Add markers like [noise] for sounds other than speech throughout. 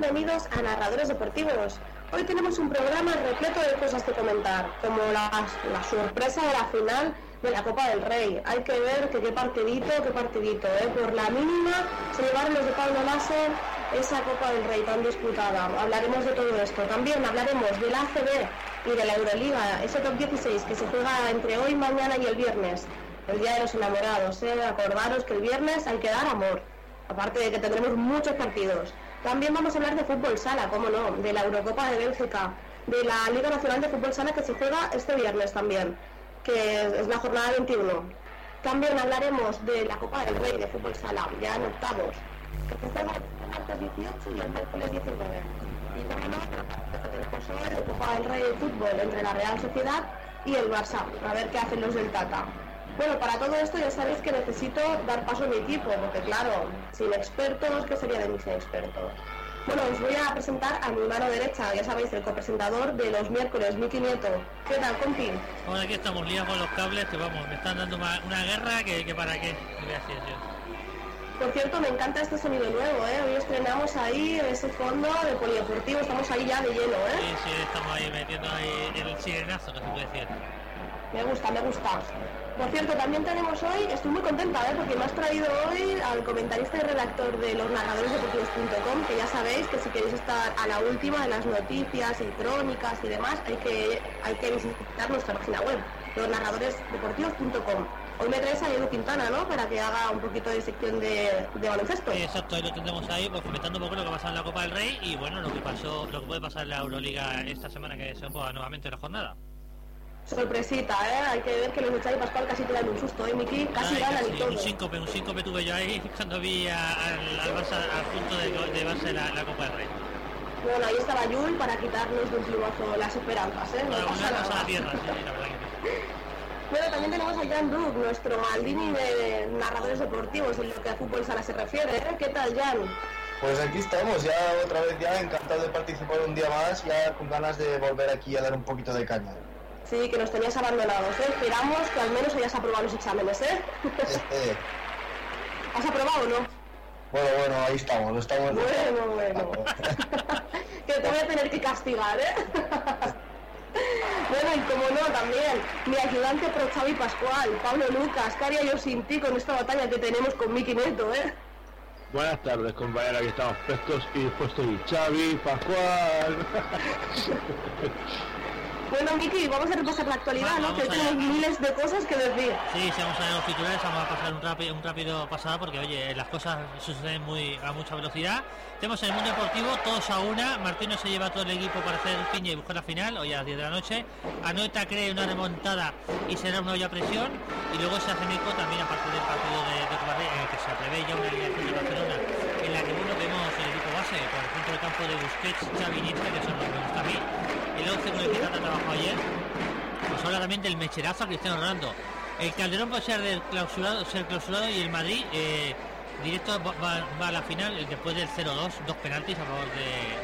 bienvenidos a Narradores Deportivos. Hoy tenemos un programa repleto de cosas que comentar, como la, sorpresa de la final de la Copa del Rey. Hay que ver que qué partidito, qué partidito. ¿eh? Por la mínima se llevaron los de Pablo Láser esa Copa del Rey tan disputada. Hablaremos de todo esto. También hablaremos del ACB y de la Euroliga, ese top 16 que se juega entre hoy, mañana y el viernes, el Día de los Enamorados. ¿eh? Acordaros que el viernes hay que dar amor, aparte de que tendremos muchos partidos. También vamos a hablar de fútbol sala, cómo no, de la Eurocopa de Bélgica, de la Liga Nacional de Fútbol Sala que se juega este viernes también, que es la jornada 21. También hablaremos de la Copa del Rey de Fútbol Sala, ya en octavos, que se juega el martes 18 y el miércoles 19. Y también la Copa del Rey de Fútbol entre la Real Sociedad y el Barça, a ver qué hacen los del Tata. Bueno, para todo esto ya sabéis que necesito dar paso a mi equipo, porque claro, sin expertos, ¿qué sería de mis expertos? Bueno, os voy a presentar a mi mano derecha, ya sabéis, el copresentador de los miércoles, Miki Nieto. ¿Qué tal, compi? Bueno, aquí estamos liados con los cables, que vamos, me están dando una guerra que, para qué, gracias yo. Por cierto, me encanta este sonido nuevo, ¿eh? Hoy estrenamos ahí ese fondo de polideportivo, estamos ahí ya de lleno, ¿eh? Sí, sí, estamos ahí metiendo ahí el sirenazo, que se puede decir. Me gusta, me gusta. Por cierto, también tenemos hoy, estoy muy contenta, ¿eh? porque me has traído hoy al comentarista y redactor de los narradores que ya sabéis que si queréis estar a la última de las noticias y crónicas y demás, hay que, hay que visitar nuestra página web, losnarradoresdeportivos.com. Hoy me traes a Edu Quintana, ¿no? Para que haga un poquito de sección de, de baloncesto. Exacto, ahí lo tendremos ahí, pues comentando un poco lo que pasa en la Copa del Rey y bueno, lo que pasó, lo que puede pasar en la Euroliga esta semana que se juega nuevamente la jornada. Sorpresita, ¿eh? Hay que ver que los de y Pascual casi te dan un susto, ¿eh, Miki? Casi ganan y todo. Un síncope, un síncope tuve yo ahí [laughs] cuando vi al, al, Barça al punto de, de base la, la, Copa del Rey. Bueno, ahí estaba Yul para quitarnos de un plumazo las esperanzas, ¿eh? No bueno, pasa nada. La tierra, sí, la verdad que [laughs] Bueno, también tenemos a Jan Brook, nuestro Maldini de narradores deportivos en lo que a fútbol sala se refiere, ¿eh? ¿Qué tal, Jan? Pues aquí estamos, ya otra vez ya encantado de participar un día más, ya con ganas de volver aquí a dar un poquito de caña. Sí, que nos tenías abandonados, ¿eh? Esperamos que al menos hayas aprobado los exámenes, ¿eh? eh. ¿Has aprobado o no? Bueno, bueno, ahí estamos, estamos... Bueno, bueno. [laughs] que te voy a tener que castigar, ¿eh? bueno, y como no, también, mi ayudante pro Xavi Pascual, Pablo Lucas, ¿qué haría yo sin ti con esta batalla que tenemos con Miki Neto, eh? Buenas tardes, compañeros, aquí estamos prestos y dispuestos. Xavi, Pascual. [laughs] Bueno, Miki, vamos a repasar la actualidad, ¿no? Que tenemos miles de cosas que decir. Sí, sí, vamos a ver los titulares, vamos a pasar un rápido, un rápido pasada porque, oye, las cosas suceden muy a mucha velocidad. Tenemos en el mundo deportivo todos a una. Martino se lleva todo el equipo para hacer piña y buscar la final, hoy a las 10 de la noche. Anoeta cree una remontada y será una olla presión. Y luego se hace eco también, aparte del partido de, de en el que se prevé ya una alineación de Barcelona, en la que bueno, vemos el equipo base, por el centro del campo de Busquets, Xavi que son los que me gusta a mí el 11 con el que Tata trabajó ayer. Pues habla también del mecherazo a Cristiano Ronaldo. El Calderón puede ser clausurado, ser clausurado y el Madrid eh, directo va, a la final después del 0-2, dos penaltis a favor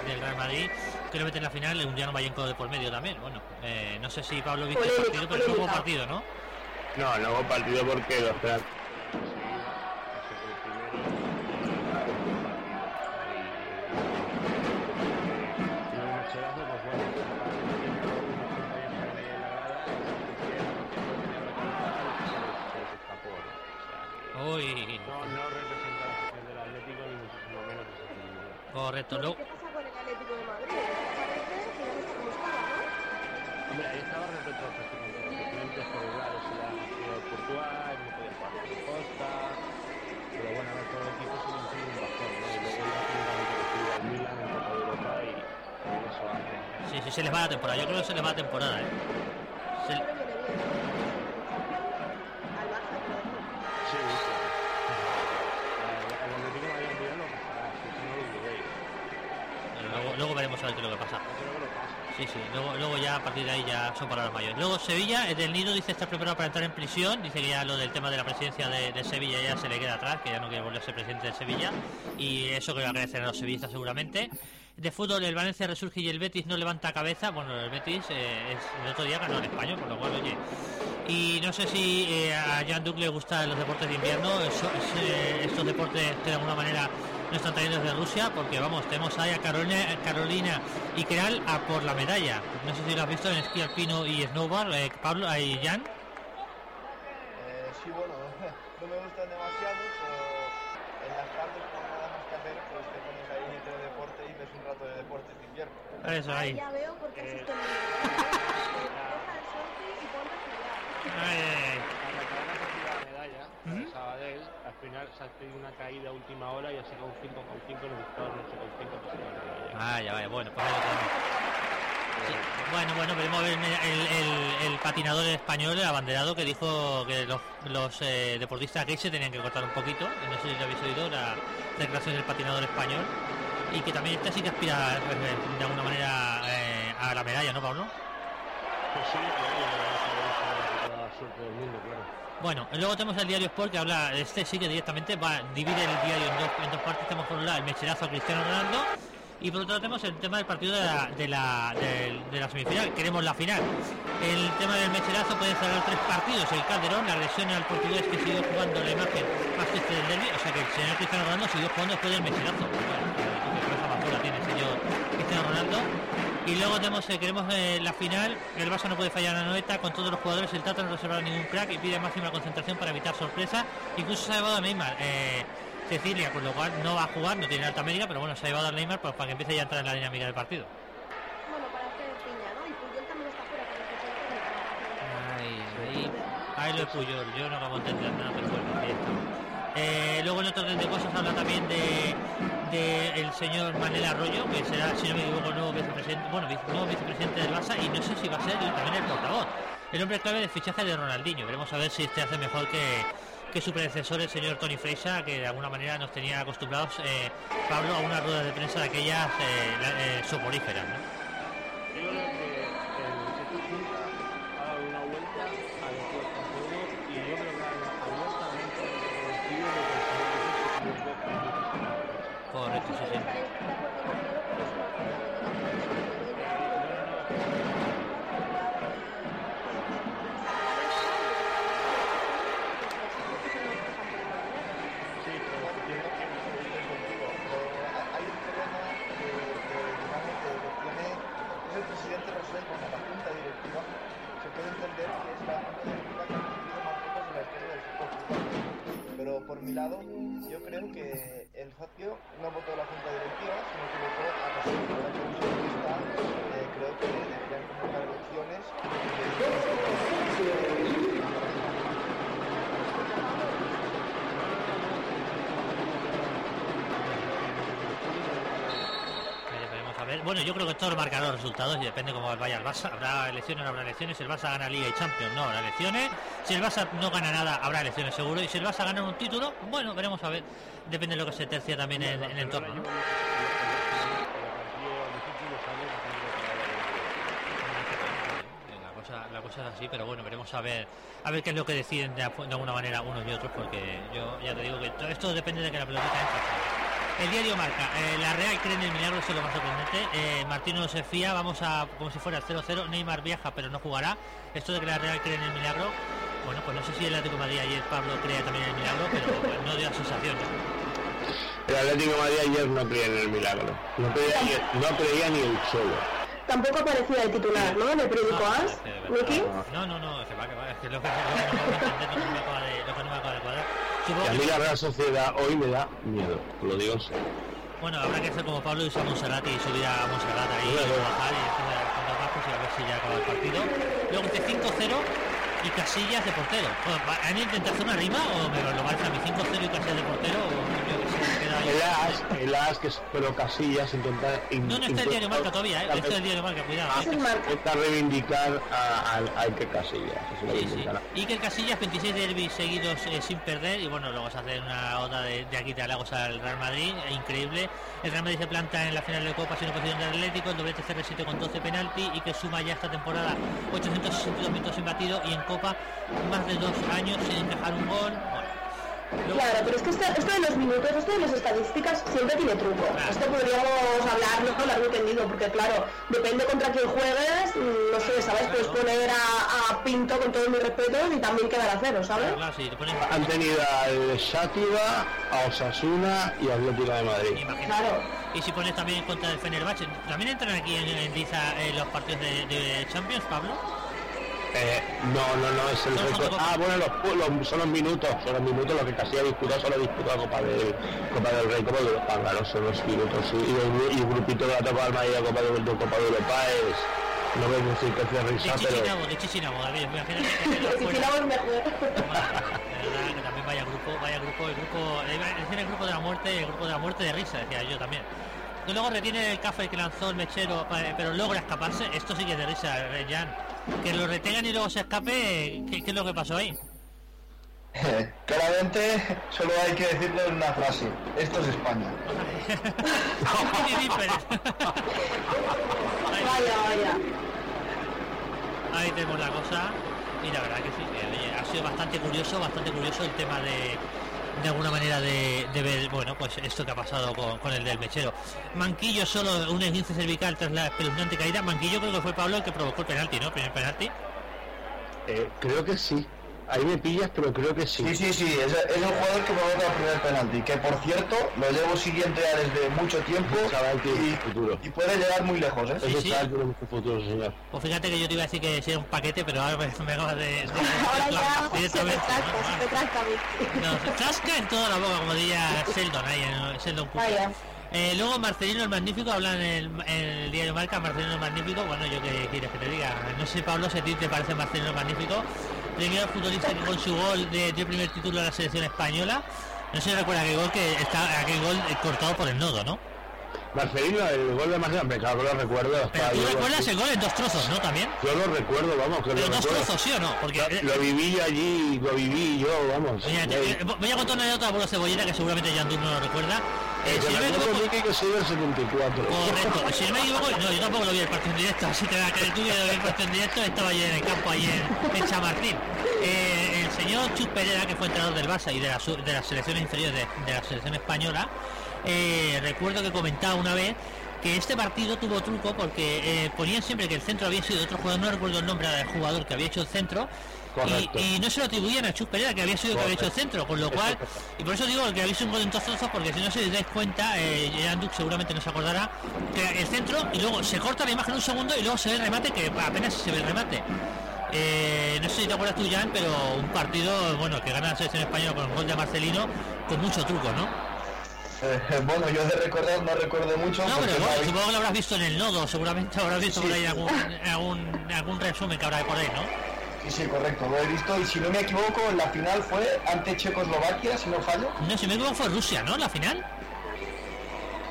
del Real Madrid que lo mete en la final, un día no Mayenco de por medio también. Bueno, eh, no sé si Pablo viste el partido, pero es un partido, ¿no? No, no hubo partido porque los correcto. Luego, ¿Qué pasa con el Atlético de Madrid? Que ahí estaba de suplentes, porque claro, se la ciudad portuaria, no podía jugar con Costa. Pero bueno, ahora todo el equipo se mantiene un bajón, ¿no? Y luego ya recibe al Milan en Copa de Europa y eso hace. sí, sí, se les va la temporada. Yo creo que se les va la temporada, ¿eh? Se- luego, veremos a ver qué es lo que pasa. Sí, sí, luego, luego ya a partir de ahí ya son palabras mayores. Luego Sevilla, el del Nido dice estar preparado para entrar en prisión, dice que ya lo del tema de la presidencia de, Sevilla ya se le queda atrás, que ya no quiere volver a ser presidente de Sevilla, y eso que le agradecerán a los sevillistas seguramente. De fútbol, el Valencia resurge y el Betis no levanta cabeza, bueno, el Betis eh, es- el otro día ganó el español, por lo cual, oye... Y no sé si eh, a Jean Duc le gustan los deportes de invierno, estos deportes de alguna manera no están trayendo desde Rusia, porque vamos, tenemos ahí a Carolina, Carolina y Keral a por la medalla. No sé si lo has visto en esquí alpino y snowboard, eh, Pablo y Jan. Eh, sí, bueno, [laughs] no me gustan demasiado, pero en las tardes cuando nada más que hacer, pues te pones ahí de deporte y ves un rato de deportes de invierno. Eso ahí. Ya veo por qué Eh. [laughs] Deja el y ponte a estudiar. Ay, ay, ay. Para la cadena que tira la medalla, ¿Mm? al final se ha tenido una caída a última hora y ha sacado un 5,5 en el buscador, no 8,5 pues la medalla. Ah, ya vaya, bueno, pues. Sí. Bueno, bueno, veremos el, el- el patinador español, el abanderado, que dijo que los, los eh, deportistas gays se tenían que cortar un poquito. No sé si lo habéis oído, la declaración del patinador español. Y que también este sí que aspira eh, de alguna manera eh, a la medalla, ¿no, Pablo? Pues sí, claro, la suerte del mundo, claro. Bueno, luego tenemos el diario Sport que habla, este sí que directamente va, divide el diario en dos, en dos partes. Tenemos por un lado el mecherazo a Cristiano Ronaldo y por otro lado tenemos el tema del partido de la, de la, de semifinal. Queremos la final. El tema del mecherazo puede cerrar tres partidos. El Calderón, la agresión al portugués que siguió jugando la imagen más triste del derbi. O sea que el señor Cristiano Ronaldo siguió jugando después del mecherazo. Bueno, qué cabeza más dura tiene el señor Cristiano Ronaldo. Y luego tenemos, eh, queremos eh, la final, el Barça no puede fallar la noeta, con todos los jugadores, el Tata no reserva ningún crack y pide máxima concentración para evitar sorpresa. Incluso se ha llevado a Neymar, eh, Cecilia, con lo cual no va a jugar, no tiene alta médica, pero bueno, se ha llevado a Neymar pues, para que empiece ya a entrar en la dinámica del partido. Bueno, para hacer piña, ¿no? Y Puyol también está fuera con el Ay, fichaje ahí, ahí lo de Puyol, yo no acabo de entender nada, pero bueno, ahí está. Eh, luego en otro orden de cosas habla también de, de el señor Manel Arroyo, que será, si no me equivoco, nuevo vicepresidente, bueno, nuevo vicepresidente del Barça, y no sé si va a ser también el portavoz. El hombre clave de fichaje de Ronaldinho. Veremos a ver si este hace mejor que, que su predecesor, el señor Tony Freixa, que de alguna manera nos tenía acostumbrados, eh, Pablo, a una rueda de prensa de aquellas eh, eh, soporíferas. Bueno, yo creo que esto lo marcará los resultados y depende cómo vaya el Barça. Habrá elecciones, no habrá elecciones. Si el Barça gana Liga y Champions, no habrá elecciones. Si el Barça no gana nada, habrá elecciones seguro. Y si el Barça gana un título, bueno, veremos a ver. Depende de lo que se tercia también en, el entorno. ¿no? La cosa, es así, pero bueno, veremos a ver a ver qué es lo que deciden de, alguna manera unos y otros, porque yo ya te digo que todo esto depende de que la pelotita entre. El diario marca, eh, la Real cree en el milagro, eso es lo más sorprendente. Eh, Martino no se fía, vamos a como si fuera el 0-0. Neymar viaja, pero no jugará. Esto de que la Real cree en el milagro, bueno, pues no sé si el Atlético de Madrid ayer Pablo crea también en el milagro, pero [laughs] pues, no dio la sensación. ¿no? El Atlético de Madrid ayer no creía en el milagro. No creía, ni- no creía ni el solo. Tampoco aparecía el titular, ¿no? En el periódico No, AS, de verdad. Miki. No, no, no, que va, que va, es que lo que, no puedo entender, lo que no me acaba de, lo que no me acaba de cuadrar. Supongo Y a mí la Real Sociedad hoy me da miedo, lo digo. Bueno, habrá que hacer como Pablo y a Monserrat y subir a Monserrat ahí y Claro. bajar y Vascos y a ver si ya acaba el partido. Luego este 5-0 y Casillas de portero. Bueno, ¿va- ¿Han intentado hacer una rima o me lo parece a mí 5-0 y Casillas de portero? O El as, el as que es pero Casillas intenta in- No, no está el diario Marca todavía, ¿eh? intenta- Esto es el diario Marca, cuidado. Es ¿eh? intenta reivindicar a- al al que Casillas. Sí, sí. Casillas 26 derbis seguidos eh, sin perder y bueno, luego se hace una oda de, de aquí de Lagos al Real Madrid, increíble. El Real Madrid se planta en la final de Copa sin oposición del Atlético, el doblete CR7 con 12 penalti y que suma ya esta temporada 862 minutos sin batido y en Copa más de dos años sin encajar un gol. Bueno, Claro, pero es que esto, esto de los minutos, esto de las estadísticas siempre tiene truco. Claro. Esto podríamos hablar, no largo entendido, porque claro, depende contra quién juegues, mm, no sé, ¿sabes? Puedes poner a, a Pinto con todos mis respetos y también quedar a cero, ¿sabes? claro, sí, te pones- Han tenido al Shátira, a Osasuna y a Atlético de Madrid. imagínate. Claro. Y si pones también contra el Fenerbahce, ¿también entran aquí en, en Liza eh, los partidos de, de Champions, Pablo? Eh, no, no, no, es el No, récord. Ah, bueno, los, los- son los minutos, son los minutos, lo que casi ha disputado, solo ha disputado Copa del, Copa del Rey, Copa de Europa, claro, son los minutos. sí. Y, el, y el grupito de la Copa del Madrid, la Copa de, Copa de Europa es, no voy a decir que es [laughs] de De risa, pero Chichinabo, de Chichinabo, David, se Pero si fuera. tiramos mejor. Que también vaya grupo, vaya grupo, el grupo, a el grupo de la muerte, el grupo de la muerte de risa, decía yo también. Y luego retiene el café que lanzó el mechero, pa- pero logra escaparse. Esto sí que es de risa, eh, Jan. Que lo retengan y luego se escape, ¿qué, qué es lo que pasó ahí? [laughs] Claramente, solo hay que decirle una frase. Esto es España. Vaya, vaya. Ahí tenemos la cosa y la verdad que sí, que, oye, ha sido bastante curioso, bastante curioso el tema de de alguna manera de, ver, bueno, pues esto que ha pasado con, con el del mechero. Manquillo solo un esguince cervical tras la espeluznante caída. Manquillo creo que fue Pablo el que provocó el penalti, ¿no? Primer penalti. eh, creo que sí. Ahí me pillas, pero creo que sí. Sí, sí, sí, es, es el jugador que provoca el primer penalti, que por cierto lo llevo siguiendo ya desde mucho tiempo y, futuro. y puede llegar muy lejos, ¿eh? Sí. mucho futuro, señor. Pues fíjate que yo te iba a decir que sea un paquete, pero ahora me, me acabas de... de- [laughs] Ahora ya se te directamente, trasca, ¿no? se te trasca a mí. No, se chasca en toda la boca, como diría Sheldon ahí en Sheldon Cooper. Vaya. Eh, luego Marcelino el Magnífico, habla en el, en el diario Marca, Marcelino el Magnífico, bueno, yo qué quieres que te diga, no sé Pablo si a ti te parece Marcelino el Magnífico, primero futbolista que con su gol de, dio primer título de la selección española, no si recuerda aquel gol que está aquel gol eh, cortado por el nodo, ¿no? Marcelino, el gol de Marcelino, me claro lo recuerdo. Pero tú recuerdas el gol en dos trozos, ¿no? También. Yo lo recuerdo, vamos, que Pero lo dos recuerdo. trozos, ¿sí o no? Porque... eh, Lo, lo viví allí, lo viví yo, vamos. Mira, te- Eh, voy a contar una anécdota por cebollera que seguramente Yandú no lo recuerda. Si no me equivoco, que soy del 74. Correcto, si no me equivoco, no, yo tampoco lo vi el partido en directo, así que que tú lo vi el partido en directo, estaba yo en el campo ahí en, en Chamartín. Eh, el señor Chus Pereira, que fue entrenador del Barça y de, la, de las selecciones inferiores de, de la selección española, eh, recuerdo que comentaba una vez que este partido tuvo truco porque eh, ponían siempre que el centro había sido de otro jugador, no recuerdo el nombre del jugador que había hecho el centro, Correcto. y, y no se lo atribuían a Chus Pereira que había sido el que había hecho el centro, con lo cual, y por eso digo que habéis un gol en dos trozos, porque si no se dais cuenta, eh, Jan Duc seguramente no se acordará, que el centro y luego se corta la imagen un segundo y luego se ve el remate, que apenas se ve el remate. Eh, no sé si te acuerdas tú, Jan, pero un partido, bueno, que gana la selección española con el gol de Marcelino, con mucho truco, ¿no? Eh, bueno, yo de recordar no recuerdo mucho. No, pero no bueno, supongo que lo habrás visto en el nodo, seguramente habrás visto Sí, por ahí algún, algún resumen que habrá por ahí, ¿no? Sí, sí, correcto, lo he visto y si no me equivoco, la final fue ante Checoslovaquia, si no fallo. No, si me equivoco fue Rusia, ¿no? La final.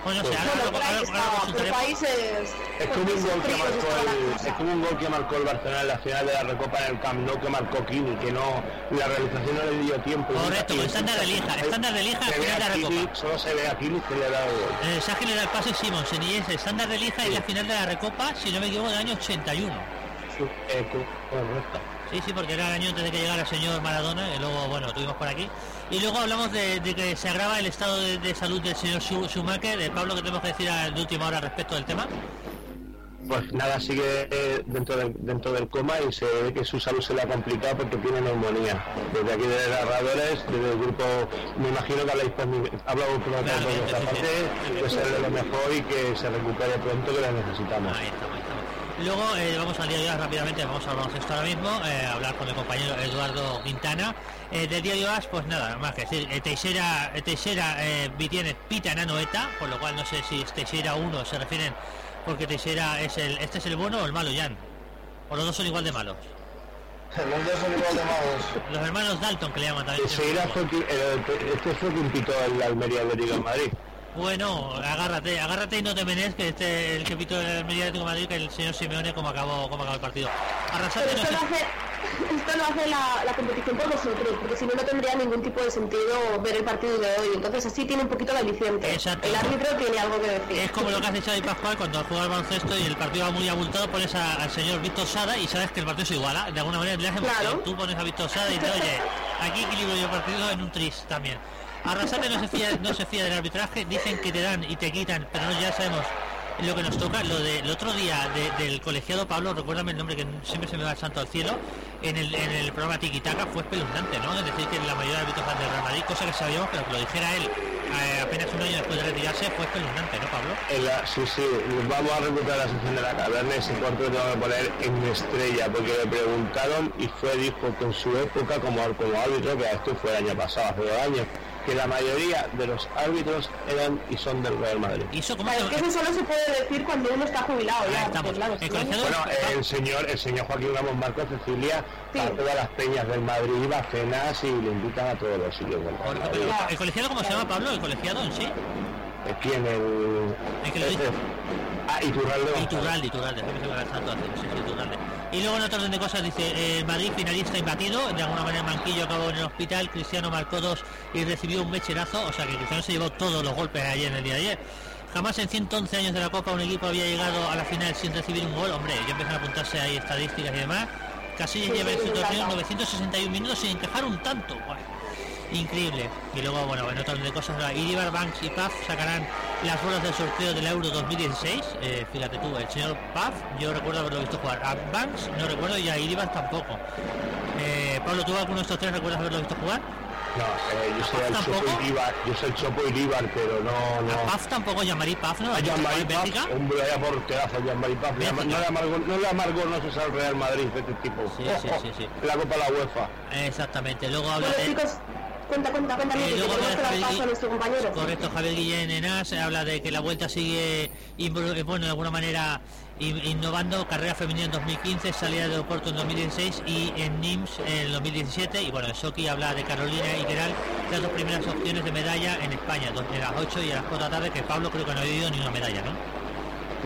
Bueno, no sé, ahora, Bueno, ahora- países. Es por como un gol que marcó el, cosa. es como un gol que marcó el Barcelona en la final de la Recopa en el Camp Nou que marcó Kini, que no la realización no le dio tiempo. Correcto, con estándar de Lieja, estándar de Lieja al final de la Recopa. solo se ve a Kini que le ha dado el gol. Eh, Sánchez le da el pase Simonsen y es estándar de Lieja y la final de la Recopa, si no me equivoco, del año 81. Eh, co- correcto. Sí, sí, porque era el año antes de que llegara el señor Maradona, y luego, bueno, tuvimos por aquí. Y luego hablamos de, de que se agrava el estado de, de salud del señor Schu- Schumacher. De Pablo, que tenemos que decir al- de última hora respecto del tema? Pues nada, sigue eh, dentro del, dentro del coma y se ve que su salud se le ha complicado porque tiene neumonía. Desde aquí de narradores, desde el grupo, me imagino que habláis por mi, hablo por, sí, parte, que se le lo mejor y que se recupere pronto que la necesitamos. Ahí estamos, ahí estamos. Luego eh, vamos al diario AS rápidamente, vamos al baloncesto ahora mismo, eh, a hablar con el compañero Eduardo Quintana. Eh, del diario AS, pues nada, más que decir, Teixeira, Teixeira eh, tiene pita en Anoeta, por lo cual no sé si es Teixeira 1 se refieren porque Teixeira es el, este es el bueno o el malo, Jan. O los dos son igual de malos. [laughs] Los dos son igual de malos. Los hermanos Dalton que le llaman también. Teixeira fue, este fue quien pitó el Almería Atlético en Madrid. Bueno, agárrate, agárrate y no te menes que este el que pito el Almería Atlético de Madrid que el señor Simeone como acabó como acabó el partido. Arrasate Pero esto lo hace, esto lo hace la, la competición por vosotros, porque si no, no tendría ningún tipo de sentido ver el partido de hoy. Entonces así tiene un poquito de aliciente. Exacto. El árbitro tiene algo que decir. Es como lo que hace Xavi Pascual cuando juega al baloncesto y el partido va muy abultado, pones a- al señor Víctor Sada y sabes que el partido se iguala. De alguna manera le hace Claro. Tú pones a Víctor Sada y dices, oye, aquí equilibrio el partido en un tris también. Arrasate no se fía, no se fía del arbitraje, dicen que te dan y te quitan, pero ya sabemos lo que nos toca. Lo del otro día de- del colegiado Pablo, recuérdame el nombre que siempre se me va el santo al cielo, en el, en el programa fue espeluznante, ¿no? Es decir, que la mayoría de árbitros del Real Madrid, cosa que sabíamos, pero que lo dijera él eh, apenas un año después de retirarse fue espeluznante, ¿no, Pablo? Sí, sí, vamos a recuperar la sección de la caverna, ese cuarto que tengo que poner en estrella, porque le preguntaron y fue dijo que en su época como, como árbitro, que esto fue el año pasado, hace dos años, que la mayoría de los árbitros eran y son del Real Madrid. ¿Y eso cómo es que eso solo se puede decir cuando uno está jubilado ya. claro, El Bueno, el señor, el señor Joaquín Ramos Marcos Cecilia Sí. a todas las peñas del Madrid va a cenas y le invitan a todos los sitios del Real Madrid. Pero, ¿El colegiado cómo se llama, Pablo? ¿El colegiado en sí? Aquí en el... Es que lo dice. Ah, Iturralde. Iturralde, Iturralde, Iturralde. Y luego en otro orden de cosas dice, eh, Madrid finalista imbatido, de alguna manera Manquillo acabó en el hospital, Cristiano marcó dos y recibió un mecherazo, o sea que Cristiano se llevó todos los golpes ayer en el día de ayer. Jamás en 111 años de la Copa un equipo había llegado a la final sin recibir un gol, hombre, ya empiezan a apuntarse ahí estadísticas y demás. Casi Sí, lleva en me situación encanta. 961 minutos sin encajar un tanto. Increíble. Y luego, bueno, en otro orden de cosas, la Iribar, Banks y Paf sacarán las bolas del sorteo del Euro 2016. Eh, fíjate tú, el señor Paf, yo recuerdo haberlo visto jugar. A Banks no recuerdo y a Iribar tampoco. Eh, Pablo, ¿tú alguno de estos tres recuerdas haberlo visto jugar? No, eh, yo soy el ¿Tampoco? Chopo Iribar, yo soy el Chopo Iribar, pero no, A no. Paf tampoco, llamaría Paf, ¿no? A Paf, Bélgica. hombre, porterazo Jean-Marie Paf. Le llama- No le amargó, no le amargó, no sé si al Real Madrid de este tipo. Sí, sí, sí, sí. La Copa de la UEFA. Exactamente. Luego habla Bueno, de... chicos, cuenta, cuenta, cuenta, Eh, luego Javier paso a Guillén- nuestro compañero. Correcto, Javier Guillén en AS habla de que la vuelta sigue, eh, bueno, de alguna manera in- innovando, carrera femenina en 2015, salida de Oporto en 2016 y en NIMS en 2017. Y bueno, Soki habla de Carolina y Geral, las dos primeras opciones de medalla en España, dos- a las 8 y a las 4 de la tarde, que Pablo creo que no ha vivido ni una medalla, ¿no?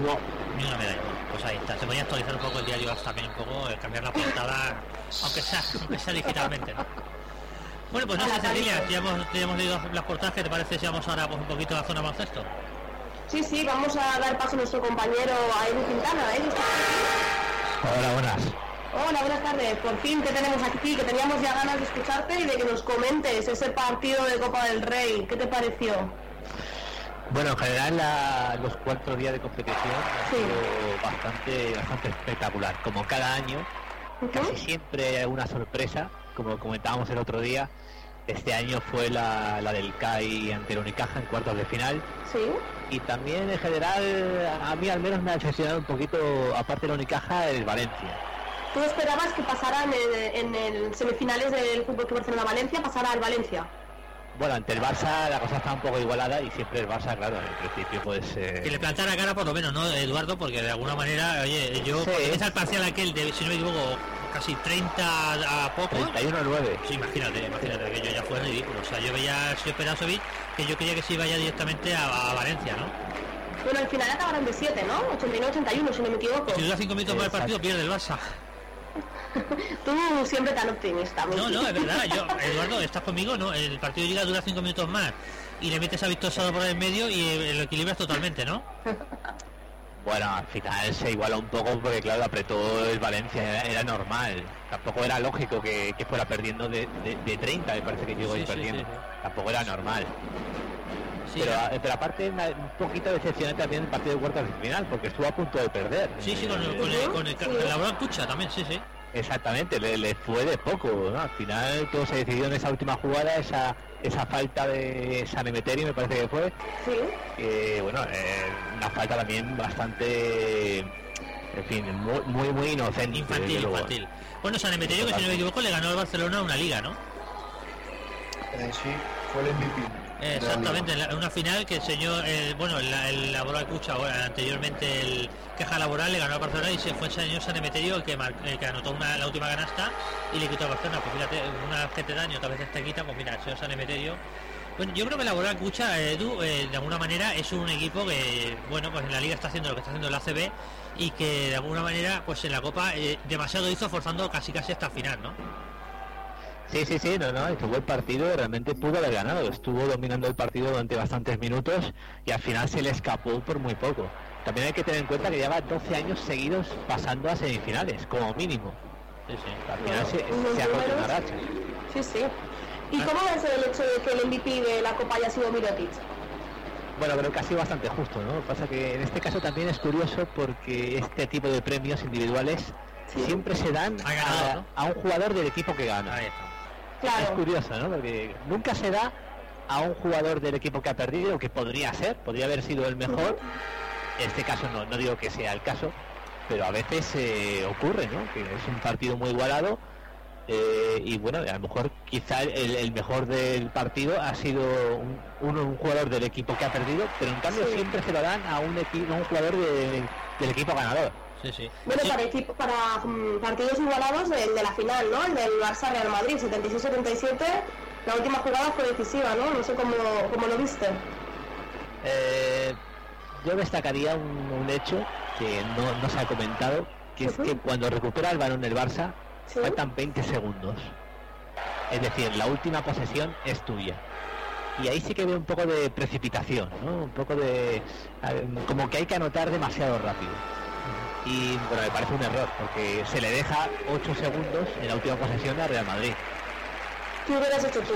No, Ni una medalla. Pues ahí está, se podía actualizar un poco el diario también un poco, eh, cambiar la portada, aunque sea, aunque sea digitalmente, ¿no? Bueno, pues no sé, Carlitos. ya hemos, ya hemos leído las portadas, ¿qué te parece si vamos ahora pues, un poquito a la zona baloncesto? Sí, sí, vamos a dar paso a nuestro compañero a Edu Quintana. Hola, buenas. Hola, buenas tardes. Por fin que tenemos aquí, que teníamos ya ganas de escucharte y de que nos comentes ese partido de Copa del Rey. ¿Qué te pareció? Bueno, en general la- los cuatro días de competición ha Sí. sido bastante, bastante espectacular. Como cada año, casi Ujú. siempre hay una sorpresa, como comentábamos el otro día. Este año fue la, la del CAI ante el Unicaja en cuartos de final. Sí. Y también en general, a mí al menos me ha decepcionado un poquito, aparte de la Unicaja, el Valencia. ¿Tú esperabas que pasaran en, en el semifinales del Fútbol Club Barcelona Valencia, pasara al Valencia? Bueno, ante el Barça la cosa está un poco igualada y siempre el Barça, claro, en principio pues... eh, Que le plantara cara por lo menos, ¿no, Eduardo? Porque de alguna manera, oye, yo, Sí. es al parcial aquel de, si no me equivoco, casi 30 a poco. 31 a 9. Sí, imagínate, imagínate que yo ya fue ridículo. O sea, yo veía a Perasovic que yo quería que se iba ya directamente a, a Valencia, ¿no? Bueno, al final acabaron de 7, ¿no? 89-81, si no me equivoco. Si dura 5 minutos más el partido, pierde el Barça. [laughs] Tú siempre tan optimista. No, Miki. no, es verdad. Yo, [laughs] Eduardo, ¿estás conmigo? No, el partido llega dura 5 minutos más. Y le metes a Víctor Sado por el medio y lo equilibras totalmente, ¿no? [laughs] Bueno, al final se iguala un poco porque claro, apretó el Valencia, era, era normal. Tampoco era lógico que, que fuera perdiendo de, de, de 30, me parece que llegó Sí, perdiendo. sí, sí. Tampoco era normal. Sí, pero, aparte un poquito decepcionante también el partido de cuartos de final porque estuvo a punto de perder. sí, sí, con el, Eh, con el, con el, con el Laboral Pucha también, sí, sí. Exactamente, le, le fue de poco, ¿no? Al final todo se decidió en esa última jugada, esa esa falta de San Emeterio me parece que fue, Sí. que bueno, eh, una falta también bastante en fin, muy, muy, muy inocente. Infantil, infantil. Bueno, San Emeterio, que si no me equivoco, le ganó al Barcelona una liga, ¿no? Eh, sí, fue el MVP. La Exactamente, la- una final que el señor, eh, bueno, el, el laboral Cucha, anteriormente el queja laboral le ganó al Barcelona y se fue el señor San Emeterio el que, el que anotó una, la última canasta y le quitó al Barcelona. Pues fíjate, una vez que te dan y otra vez te quita, pues mira, el señor San Emeterio. Bueno, yo creo que el laboral Cucha, eh, Edu, eh, de alguna manera es un equipo que, bueno, pues en la liga está haciendo lo que está haciendo el ACB y que de alguna manera, pues en la Copa eh, demasiado hizo forzando casi casi hasta el final, ¿no? Sí, sí, sí, no, no, estuvo el partido, realmente pudo haber ganado, estuvo dominando el partido durante bastantes minutos y al final se le escapó por muy poco. También hay que tener en cuenta que lleva 12 años seguidos pasando a semifinales, como mínimo. Sí, sí. Al final se, ha roto una números. racha. Sí, sí. ¿Y cómo ves el hecho de que el MVP de la Copa haya sido Mirotic? Bueno, creo que ha sido bastante justo, ¿no? Pasa que en este caso también es curioso porque este tipo de premios individuales Sí. siempre se dan Ha ganado, a, ¿no? a un jugador del equipo que gana. Es curioso, ¿no? Porque nunca se da a un jugador del equipo que ha perdido, que podría ser, podría haber sido el mejor. En este caso no, no digo que sea el caso, pero a veces eh, ocurre, ¿no? Que es un partido muy igualado eh, y bueno, a lo mejor quizá el, el mejor del partido ha sido un, un- un jugador del equipo que ha perdido, pero en cambio Sí. siempre se lo dan a un, equi- a un jugador de- del equipo ganador. Sí, sí. Bueno, para, equipo, para mm, partidos igualados del de la final, ¿no? El del Barça Real Madrid, 76-77. La última jugada fue decisiva, ¿no? No sé cómo, cómo lo viste. Eh, yo destacaría un, un hecho que no, no se ha comentado, que es que cuando recupera el balón el Barça, Sí. faltan 20 segundos. Es decir, la última posesión es tuya. Y ahí sí que veo un poco de precipitación, ¿no? Un poco de... como que hay que anotar demasiado rápido. Y bueno, me parece un error, porque se le deja 8 segundos en la última posesión a Real Madrid. ¿Qué hubieras hecho tú?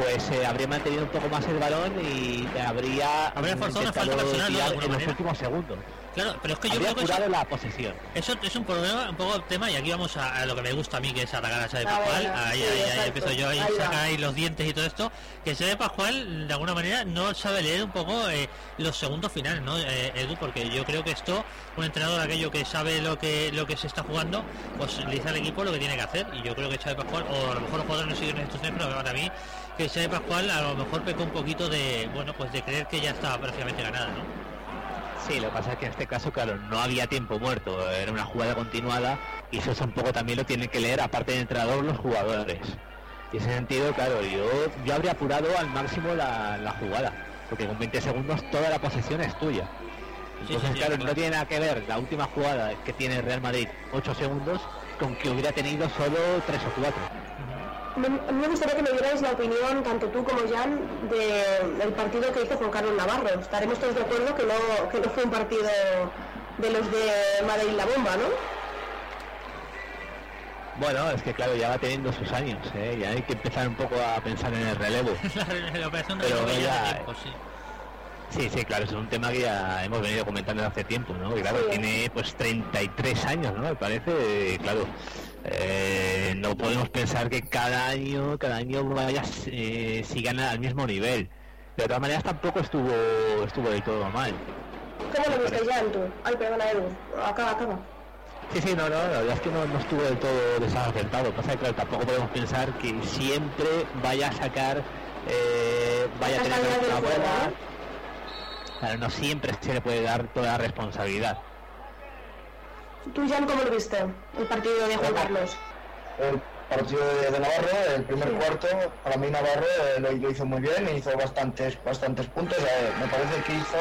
Pues eh, habría mantenido un poco más el balón y habría, Habría forzado una intentado falta personal, ¿no? En los últimos segundos. Claro, pero es que yo habría creo que eso, la posesión. eso es un problema, un poco tema, y aquí vamos a, a lo que me gusta a mí, que es atacar a Xavi Ah, Pascual. bueno, ahí, sí, ahí, ahí exacto. empiezo yo, ahí, saca ahí los dientes y todo esto. Que Xavi Pascual, de alguna manera, no sabe leer un poco eh, los segundos finales, ¿no, eh, Edu? Porque yo creo que esto, un entrenador aquello que sabe lo que lo que se está jugando, pues le dice al equipo lo que tiene que hacer. Y yo creo que Xavi Pascual, o a lo mejor los jugadores no siguen las instrucciones, pero para mí, que Xavi Pascual a lo mejor pecó un poquito de, bueno, pues de creer que ya estaba prácticamente ganada, ¿no? Sí, lo que pasa es que en este caso, claro, no había tiempo muerto, era una jugada continuada y eso es un poco también lo tienen que leer, aparte del entrenador, los jugadores. Y en ese sentido, claro, yo, yo habría apurado al máximo la, la jugada, porque con 20 segundos toda la posesión es tuya. Entonces, sí, sí, claro, claro. no tiene nada que ver la última jugada que tiene Real Madrid, 8 segundos, con que hubiera tenido solo 3 o 4. Me- A mí me gustaría que me dierais la opinión, tanto tú como Jan, de- del partido que hizo Juan Carlos Navarro. Estaremos todos de acuerdo que no, que no fue un partido de los de Madrid la bomba, ¿no? Bueno, es que claro, ya va teniendo sus años, ¿eh? ya hay que empezar un poco a pensar en el relevo. [laughs] la, la operación de Pero ya tiempo, sí. Sí, sí, claro, es un tema que ya hemos venido comentando hace tiempo, ¿no? Y claro, Sí. tiene pues 33 años, ¿no? Me parece, claro, eh, no podemos pensar que cada año, cada año vaya, eh, sigan al mismo nivel. De todas maneras tampoco estuvo estuvo del todo mal. ¿Cómo lo viste, Jan, tú? Ay, perdona, Edu. Acaba, acaba. Sí, sí, no, no, la verdad es que no, no estuvo del todo desacertado. Pasa que claro, tampoco podemos pensar que siempre vaya a sacar, eh, vaya a tener una buena. ¿no? Claro, no siempre se le puede dar toda la responsabilidad. ¿Tú, Jan, cómo lo viste? El partido de Juan Carlos. El partido de, de Navarro, el primer Sí. cuarto, para mí Navarro eh, lo, lo hizo muy bien, hizo bastantes bastantes puntos. eh, me parece que hizo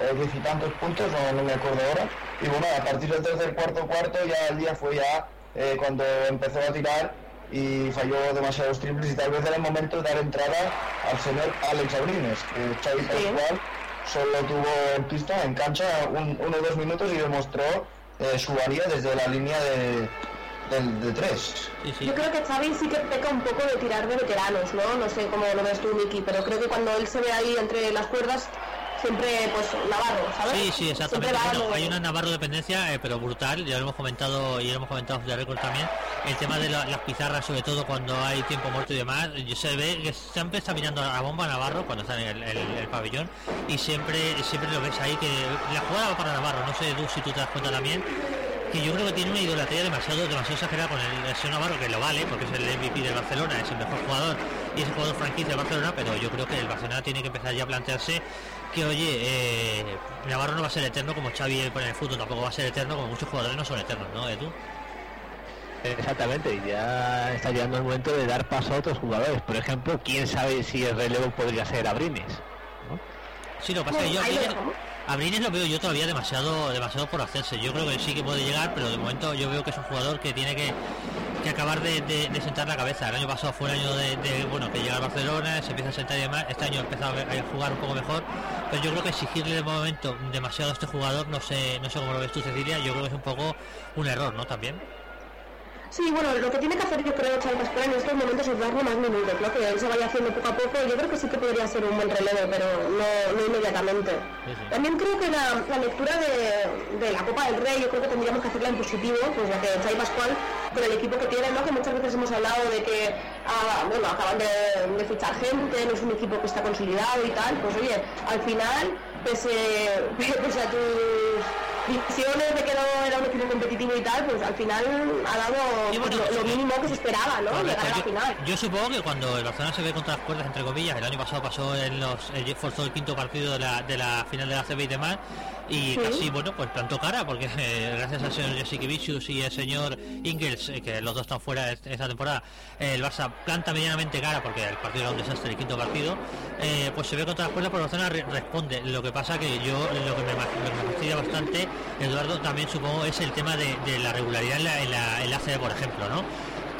eh, diez y tantos puntos, no, no me acuerdo ahora. Y bueno, a partir del tercer cuarto cuarto ya el día fue ya eh, cuando empezó a tirar y falló demasiados triples y tal vez era el momento de dar entrada al señor Alex Abrines, que Xavi Pascual solo tuvo en pista, en cancha, un- uno o dos minutos y demostró eh, su valía desde la línea de, del- de tres. Sí, sí. Yo creo que Xavi sí que peca un poco de tirar de veteranos, ¿no? No sé cómo lo ves tú, Miki, pero creo que cuando él se ve ahí entre las cuerdas, siempre pues Navarro, ¿sabes? Sí, sí, exactamente. Bueno, hay una Navarro dependencia, eh, pero brutal, ya lo hemos comentado y lo hemos comentado de récord también. El tema de la- las pizarras, sobre todo cuando hay tiempo muerto y demás, se ve que siempre está mirando a la bomba Navarro cuando está en el, el- el pabellón y siempre siempre lo ves ahí que la jugada va para Navarro, no sé tú si tú te das cuenta también que yo creo que tiene una idolatría demasiado demasiado exagerada con el, el señor Navarro que lo vale porque es el MVP del Barcelona es el mejor jugador y es el jugador franquicia del Barcelona pero yo creo que el Barcelona tiene que empezar ya a plantearse que oye eh, Navarro no va a ser eterno como Xavi en el fútbol tampoco va a ser eterno como muchos jugadores no son eternos ¿no Edu? Exactamente, y ya está llegando el momento de dar paso a otros jugadores. Por ejemplo, quién sabe si el relevo podría ser Abrines. Sí, lo que pasa que yo Ahí lo Dejamos. Abrines lo veo yo todavía demasiado demasiado por hacerse. Yo creo que sí que puede llegar, pero de momento yo veo que es un jugador que tiene que, que acabar de, de- sentar la cabeza. El año pasado fue el año de, bueno que llega al Barcelona, se empieza a sentar y demás. Este año ha empezado a a jugar un poco mejor, pero yo creo que exigirle de momento demasiado a este jugador, no sé, no sé cómo lo ves tú Cecilia, yo creo que es un poco un error, ¿no? También. Sí, bueno, lo que tiene que hacer yo creo Xavi Pascual en estos momentos es darle más minutos, ¿no? Que él se vaya haciendo poco a poco. Yo creo que sí que podría ser un buen relevo, pero no, no inmediatamente. Sí, sí. También creo que la, la lectura de, de la Copa del Rey, yo creo que tendríamos que hacerla en positivo, pues ya que Xavi Pascual, con el equipo que tiene, ¿no? Que muchas veces hemos hablado de que, ah, bueno, acaban de, de fichar gente, no es un equipo que está consolidado y tal. Pues oye, al final, pese, [laughs] pese a tus visiones de que no era un equipo competitivo y tal, pues al final ha dado Y pues, bueno, lo, mínimo que se esperaba, ¿no? Llegar a la yo, final. yo supongo que cuando el Barcelona se ve contra las cuerdas, entre comillas, el año pasado pasó en los, eh, forzó el quinto partido de la, de la final de la CB y demás, y Sí. casi, bueno, pues plantó cara, porque [laughs] eh, gracias al señor Jasikevicius y el señor Ingels, eh, que los dos están fuera est- esta temporada, eh, el Barça planta medianamente cara, porque el partido era un desastre, el quinto partido, eh, pues se ve contra las cuerdas, pero el Barcelona re- responde. Lo que pasa que yo, lo que me, ma- lo que me fastidia bastante, Eduardo, también supongo, es el tema de, de la regularidad en la, en la, en la ACB, por ejemplo, ¿no?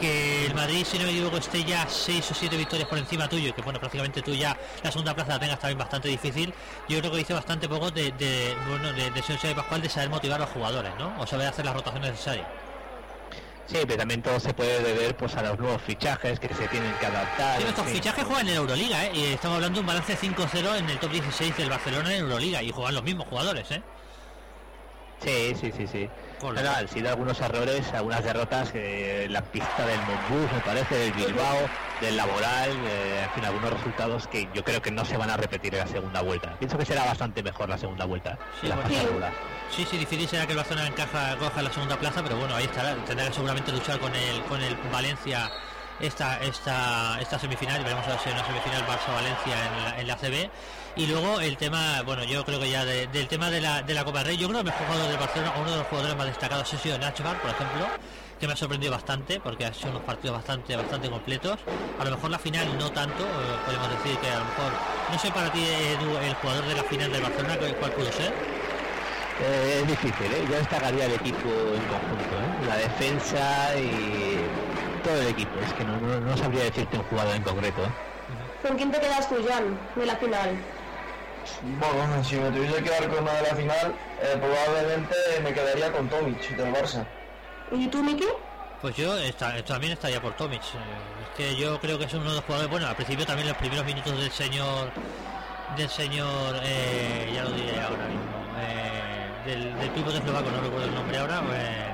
que el Madrid, si no me equivoco, esté ya 6 o 7 victorias por encima tuyo, y que bueno, prácticamente tú ya la segunda plaza la tengas también bastante difícil, yo creo que dice bastante poco de, de bueno, de, de señor Xavi Pascual de saber motivar a los jugadores, ¿no? O saber hacer las rotaciones necesarias. Sí, pero también todo se puede deber pues a los nuevos fichajes que se tienen que adaptar. Sí, estos fichajes juegan en Euroliga, ¿eh? Y estamos hablando de un balance 5-0 en el top 16 del Barcelona en Euroliga, y juegan los mismos jugadores, ¿eh? Sí, sí, sí, sí. Correcto. Bueno, han sido algunos errores, algunas derrotas, eh, la pista del Monbus, me parece, del Bilbao, del Laboral, eh, en fin, algunos resultados que yo creo que no se van a repetir en la segunda vuelta. Pienso que será bastante mejor la segunda vuelta Sí, la bueno. Sí. Sí, difícil será que el Barcelona encaja, coja la segunda plaza, pero bueno, ahí estará. Tendrá que seguramente luchar con el, con el Valencia esta, esta, esta semifinal. Veremos a ver si una semifinal Barça-Valencia en la, en la CB. Y luego el tema, bueno, yo creo que ya de- del tema de la, de la Copa del Rey, yo creo que el mejor jugador del Barcelona, uno de los jugadores más destacados ha sido Nachbar, por ejemplo, que me ha sorprendido bastante porque ha sido unos partidos bastante bastante completos. A lo mejor la final no tanto, eh, podemos decir que a lo mejor, no sé para ti Edu, el jugador de la final del Barcelona, ¿cuál pudo ser? Eh, es difícil, ¿eh? yo destacaría el equipo en conjunto, ¿eh? la defensa y todo el equipo. Es que no, no, no sabría decirte un jugador en concreto. ¿eh? ¿Con quién te quedas tú, Jan, de la final? Bueno, si me tuviese que quedar con una de la final, eh, probablemente me quedaría con Tomic del Barça. ¿Y tú, Miki? Pues yo está, también estaría por Tomic. Eh, es que yo creo que es uno de los jugadores. Bueno, al principio también los primeros minutos del señor. Del señor. eh, ya lo diré ahora mismo. eh, del, del pivote eslovaco, no recuerdo el nombre ahora. eh,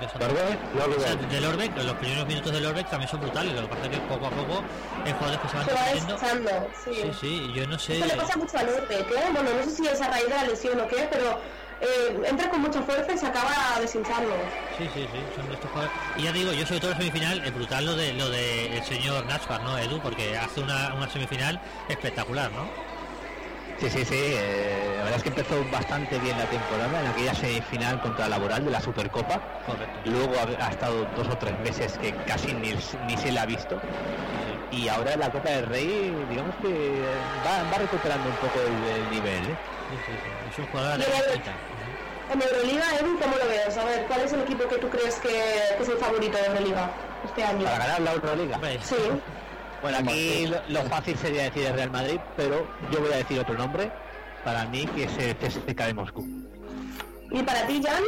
se me ha ido esa- ¿Lorbeck? Lorbeck. O sea, del Orbeck, los primeros minutos del Orbeck también son brutales. Lo que pasa es que poco a poco hay jugadores que se van desechando, sí. Sí, sí, yo no sé. Esto le pasa mucho a Lorbeck, ¿eh? Bueno, no sé si es a raíz de la lesión o qué, pero eh, entra con mucha fuerza y se acaba deshinchando. Sí, sí, sí, son de estos jugadores. Y ya digo, yo sobre todo en semifinal, es brutal lo de lo de el señor Nachbar, ¿no, Edu? Porque hace una, una semifinal espectacular, ¿no? Sí, sí, sí. eh, la verdad es que empezó bastante bien la temporada en aquella semifinal contra Laboral de la Supercopa. Correcto. Luego ha, ha estado dos o tres meses que casi ni, ni se le ha visto. Y ahora en la Copa del Rey, digamos que eh, va, va recuperando un poco el, el nivel. ¿eh? Sí, sí, sí. Es un jugador de quinta. En Euroliga, Edu, ¿cómo lo ves? A ver, ¿cuál es el equipo que tú crees que, que es el favorito de Euroliga este año? Para ganar la Euroliga. Sí, Bueno, aquí lo, lo fácil sería decir el Real Madrid, pero yo voy a decir otro nombre. Para mí, que es el CSKA de Moscú. ¿y para ti, Jan?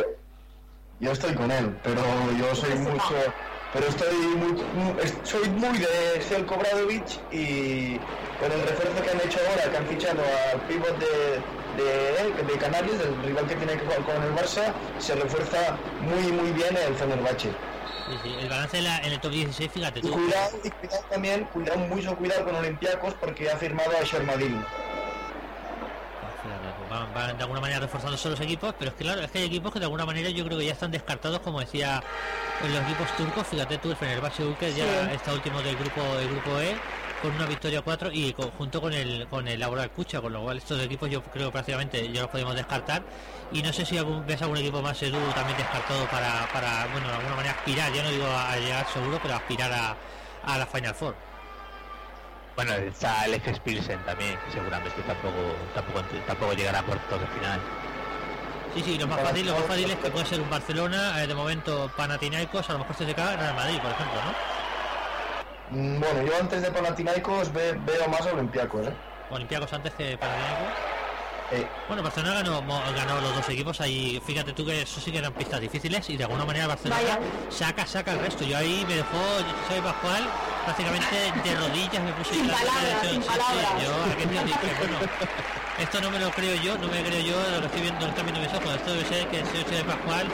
Yo estoy con él, pero yo soy mucho, pero estoy muy, soy muy de Zelko Bradovic y con el refuerzo que han hecho ahora, que han fichado al pívot de, de, de Canarias, del rival que tiene que jugar con el Barça, se refuerza muy muy bien el Fenerbahce. Sí, sí, El balance en, la- en el top 16, fíjate Y tú. cuidado, y cuidado también, cuidado mucho cuidado con Olympiacos porque ha firmado a Shermadil. Pues van, van de alguna manera reforzándose los equipos, pero es que claro, es que hay equipos que de alguna manera yo creo que ya están descartados, como decía en los equipos turcos, fíjate tú, el Fenerbahce Ulker ya Sí. está último del grupo del grupo E con una victoria 4 y co- junto con el con el Laboral Cucha, con lo cual estos equipos yo creo prácticamente ya los podemos descartar y no sé si algún, ves algún equipo más Edu también descartado para, para bueno, de alguna manera aspirar, ya no digo a, a llegar seguro, pero aspirar a, a la Final Four. Bueno, está el FS Pilsen también, que seguramente tampoco, tampoco, tampoco llegará a cuartos de final. Sí, sí, lo más fácil, lo más fácil es que puede ser un Barcelona, eh, de momento Panathinaikos, a lo mejor CSKA, Real Madrid, por ejemplo, ¿no? Mm, Bueno, yo antes de Panathinaikos ve- veo más a Olympiacos, ¿eh? Olympiacos antes que Panathinaikos. Eh, Bueno, Barcelona ganó, ganó los dos equipos ahí. Fíjate tú que eso sí que eran pistas difíciles y de alguna manera Barcelona Vaya. saca, saca el resto. Yo ahí me dejó soy Pascual prácticamente de rodillas me puse Sin palabras, sin Sí, sí, palabras. yo aquel día dije, bueno, esto no me lo creo yo, no me creo yo lo que estoy viendo, lo que están viendo mis ojos. Esto debe ser que el señor de Pascual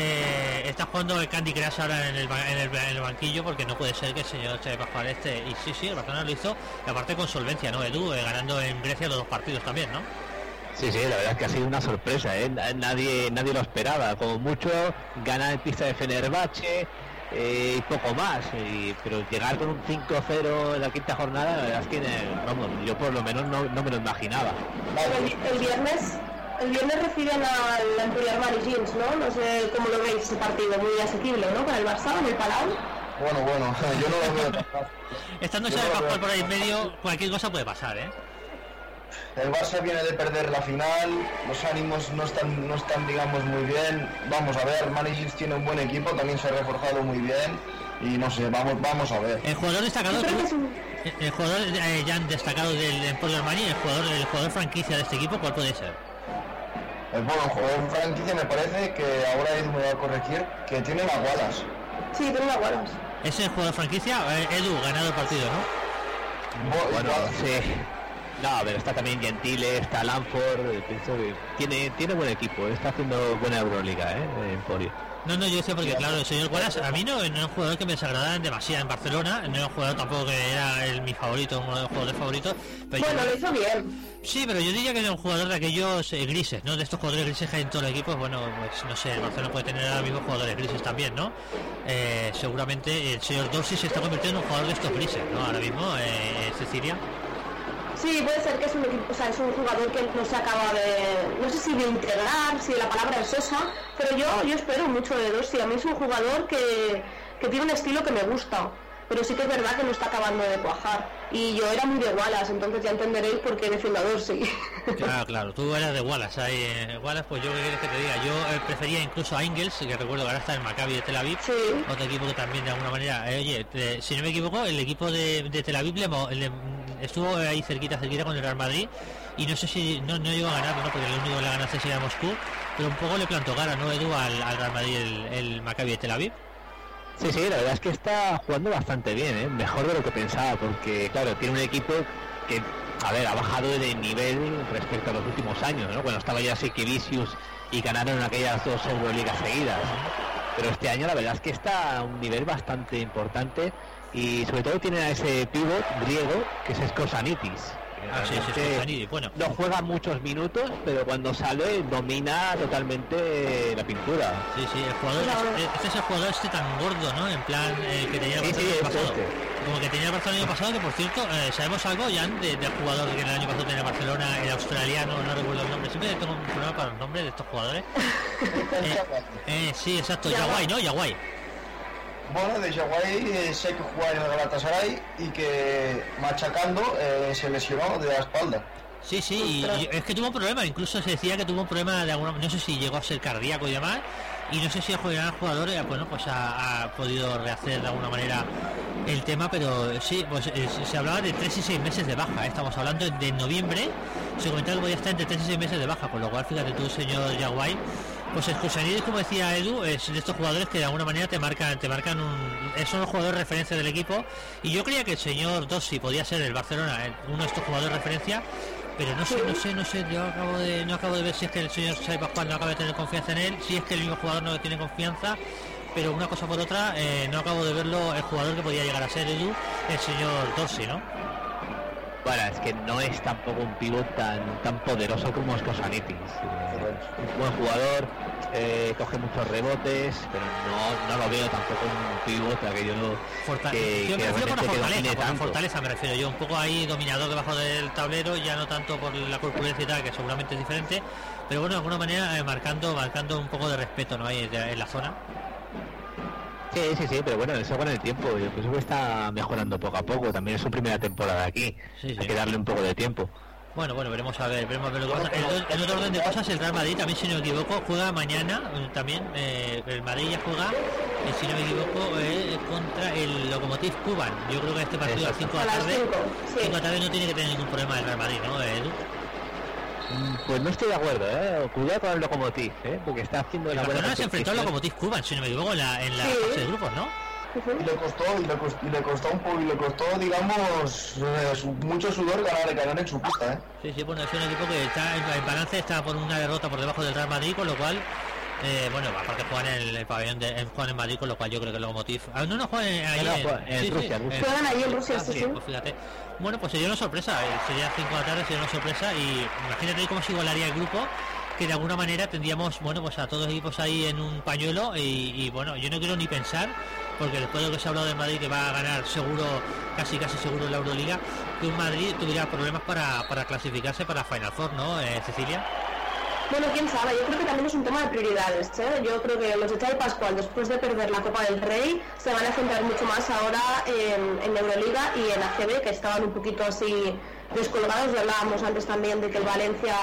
eh, está jugando el Candy Crush ahora en el, ba- en el, en el banquillo porque no puede ser que el señor Che Pascual esté. Y sí, sí, el Barcelona lo hizo, y aparte con solvencia, ¿no, Edu? Eh, ganando en Grecia los dos partidos también, ¿no? Sí, sí, la verdad es que ha sido una sorpresa, ¿eh? Na- Nadie, nadie lo esperaba. Como mucho, ganar en pista de Fenerbahce eh, y poco más. y- pero llegar con un 5-0 en la quinta jornada, la verdad es que, eh, vamos, yo por lo menos no, no me lo imaginaba. El, el viernes el viernes reciben al Empuriar Jeans, ¿no? No sé cómo lo veis ese partido, muy asequible, ¿no? Para el Barça, en el Palau. bueno, bueno, [laughs] yo no lo veo tan fácil. Estando Pascual veo. por ahí en medio, cualquier cosa puede pasar, ¿eh? El Barça viene de perder la final, los ánimos no están, no están digamos, muy bien. Vamos a ver, Managers tiene un buen equipo, también se ha reforzado muy bien. Y no sé, vamos, vamos a ver. El jugador destacado, un- el- el jugador eh, ya destacado del Emporio Armani, el jugador, el jugador franquicia de este equipo, ¿cuál puede ser? El bueno, jugador franquicia me parece que ahora Edu me va a corregir, que tiene las Wallace. Sí, tiene una Wallace. ¿Es el jugador franquicia? Eh, Edu, ganado el partido, ¿no? Bo- Bueno, sí. No, pero está también Gentile, está Lanford, eh, pienso que tiene, tiene buen equipo, está haciendo buena Euroliga, ¿eh? Emporio. No, no, yo decía porque, claro, el señor Wallace, a mí no, no es un jugador que me desagradara demasiado en Barcelona, no es un jugador tampoco que era el, mi favorito, uno de los jugadores favoritos, pero yo- Bueno, lo hizo bien. Sí, pero yo diría que era un jugador de aquellos eh, grises, ¿no? De estos jugadores grises que hay en todo el equipo, bueno, pues no sé, el Barcelona puede tener ahora mismo jugadores grises también, ¿no? Eh, seguramente el señor Dorsey se está convirtiendo en un jugador de estos grises, ¿no? Ahora mismo, eh, Cecilia. Sí, puede ser que es un equipo, o sea, es un jugador que no se acaba de, no sé si de integrar, si la palabra es esa, pero yo, yo espero mucho de Dorsey. A mí es un jugador que, que tiene un estilo que me gusta, pero sí que es verdad que no está acabando de cuajar. Y yo era muy de Wallace, entonces ya entenderéis por qué defiendo a Dorsey. Claro, [laughs] claro, tú eras de Wallace, ahí, eh, Wallace, pues yo qué quieres que te diga, yo eh, prefería incluso a Ingles, que recuerdo que ahora está en Maccabi de Tel Aviv, Sí. otro equipo que también de alguna manera, eh, oye, te- si no me equivoco, el equipo de, de Tel Aviv le le- estuvo ahí cerquita, cerquita con el Real Madrid y no sé si no, no llegó a ganar, ¿no? porque el único que le ganaste sería Moscú, pero un poco le plantó cara, ¿no, Edu, al, al Real Madrid, el, el Maccabi de Tel? Sí, sí, la verdad es que está jugando bastante bien, ¿eh? mejor de lo que pensaba, porque claro, tiene un equipo que, a ver, ha bajado de nivel respecto a los últimos años, ¿no? Cuando estaba ya Vicius y ganaron aquellas dos Euroligas seguidas. Pero este año la verdad es que está a un nivel bastante importante y sobre todo tiene a ese pivot griego que es Skosanitis. Ah, sí, sí, bueno. No juega muchos minutos, pero cuando sale domina totalmente la pintura. Sí, sí, el jugador, este, este es el jugador este tan gordo, ¿no? En plan, eh, que tenía el Sí, año es pasado. este. Como que tenía el el año pasado, que por cierto, eh, ¿sabemos algo ya de- del jugador que el año pasado tenía Barcelona, el australiano, no recuerdo el nombre, siempre tengo un problema para los nombres de estos jugadores. [laughs] Eh, sí, exacto. Yaguay, ¿no? Yaguay. Bueno, de Yaguay eh, sé que juega en el Galatasaray y que machacando eh, se lesionó de la espalda. Sí, sí, y, y es que tuvo un problema, incluso se decía que tuvo un problema de alguna no sé si llegó a ser cardíaco y demás, y no sé si el jugador, jugador eh, bueno, pues ha, ha podido rehacer de alguna manera el tema, pero sí, pues eh, se- hablaba de 3 y 6 meses de baja, ¿eh? estamos hablando de noviembre, se comentaba que podía estar entre 3 y 6 meses de baja, con lo cual fíjate tú, señor Yaguay, Pues Escusanidis, como decía Edu, es de estos jugadores que de alguna manera te marcan, te marcan un, son los jugadores referencia del equipo. Y yo creía que el señor Dossi podía ser el Barcelona, uno de estos jugadores de referencia, pero no sé, no sé, no sé, yo acabo de, no acabo de ver si es que el señor Xavi Pascual no acaba de tener confianza en él, si es que el mismo jugador no tiene confianza, pero una cosa por otra, eh, no acabo de verlo el jugador que podía llegar a ser Edu, el señor Dossi, ¿no? Bueno, es que no es tampoco un pivot tan tan poderoso como Scosanitis. Eh, un buen jugador, eh, coge muchos rebotes, pero no, no lo veo tampoco un pivot aquello Forta- que, yo que me refiero por la fortaleza, por la fortaleza me refiero yo, un poco ahí dominador debajo del tablero, ya no tanto por la corpulencia y tal, que seguramente es diferente, pero bueno, de alguna manera eh, marcando marcando un poco de respeto no hay en la zona. Sí, sí, sí, pero bueno, eso con el tiempo. Yo pienso que está mejorando poco a poco. También es su primera temporada aquí. Sí, sí. Hay que darle un poco de tiempo. Bueno, bueno, veremos a ver, veremos a ver lo que pasa. En, en otro orden de cosas, el Real Madrid también, si no me equivoco, juega mañana eh, también. eh, el Madrid ya juega, eh, si no me equivoco, eh, contra el Lokomotiv Cuban. Yo creo que este partido a las 5 de A la las tarde, 5, sí. 5 de la tarde no tiene que tener ningún problema el Real Madrid, ¿no, Edu? Mm, Pues no estoy de acuerdo, ¿eh? Cuidado con el Lokomotiv, ¿eh? Porque está haciendo El una buena se enfrentó al. Lokomotiv Cuban, si no me equivoco, en la, en la Sí. fase de grupos, ¿no? Y le costó, y le costó, y le costó un poco, y le costó, digamos, eh, su- mucho sudor ganar, ganar en su pista, ¿eh? Sí, sí, bueno, es un equipo que está en, en balance, está por una derrota por debajo del Real Madrid, con lo cual, eh, bueno, aparte juegan en el, el pabellón de en- juegan en Madrid, con lo cual yo creo que el Lokomotiv. Ah, no, no juegan en, ahí No, no, en- juegan en Rusia, Rusia. Juegan allí en Rusia, ah, sí, sí, sí. pues fíjate. Bueno, pues sería una sorpresa, eh, sería 5 de la tarde, sería una sorpresa y imagínate cómo se igualaría el grupo que de alguna manera tendríamos, bueno, pues a todos los equipos ahí en un pañuelo y, y, bueno, yo no quiero ni pensar porque después de lo que se ha hablado de Madrid que va a ganar seguro, casi casi seguro en la Euroliga, que un Madrid tuviera problemas para, para clasificarse para Final Four, ¿no, eh, Cecilia? Bueno, quién sabe, yo creo que también es un tema de prioridades. ¿eh? Yo creo que los de Xavi Pascual, después de perder la Copa del Rey, se van a centrar mucho más ahora en, en Euroliga y en ACB, que estaban un poquito así descolgados. Ya hablábamos antes también de que el Valencia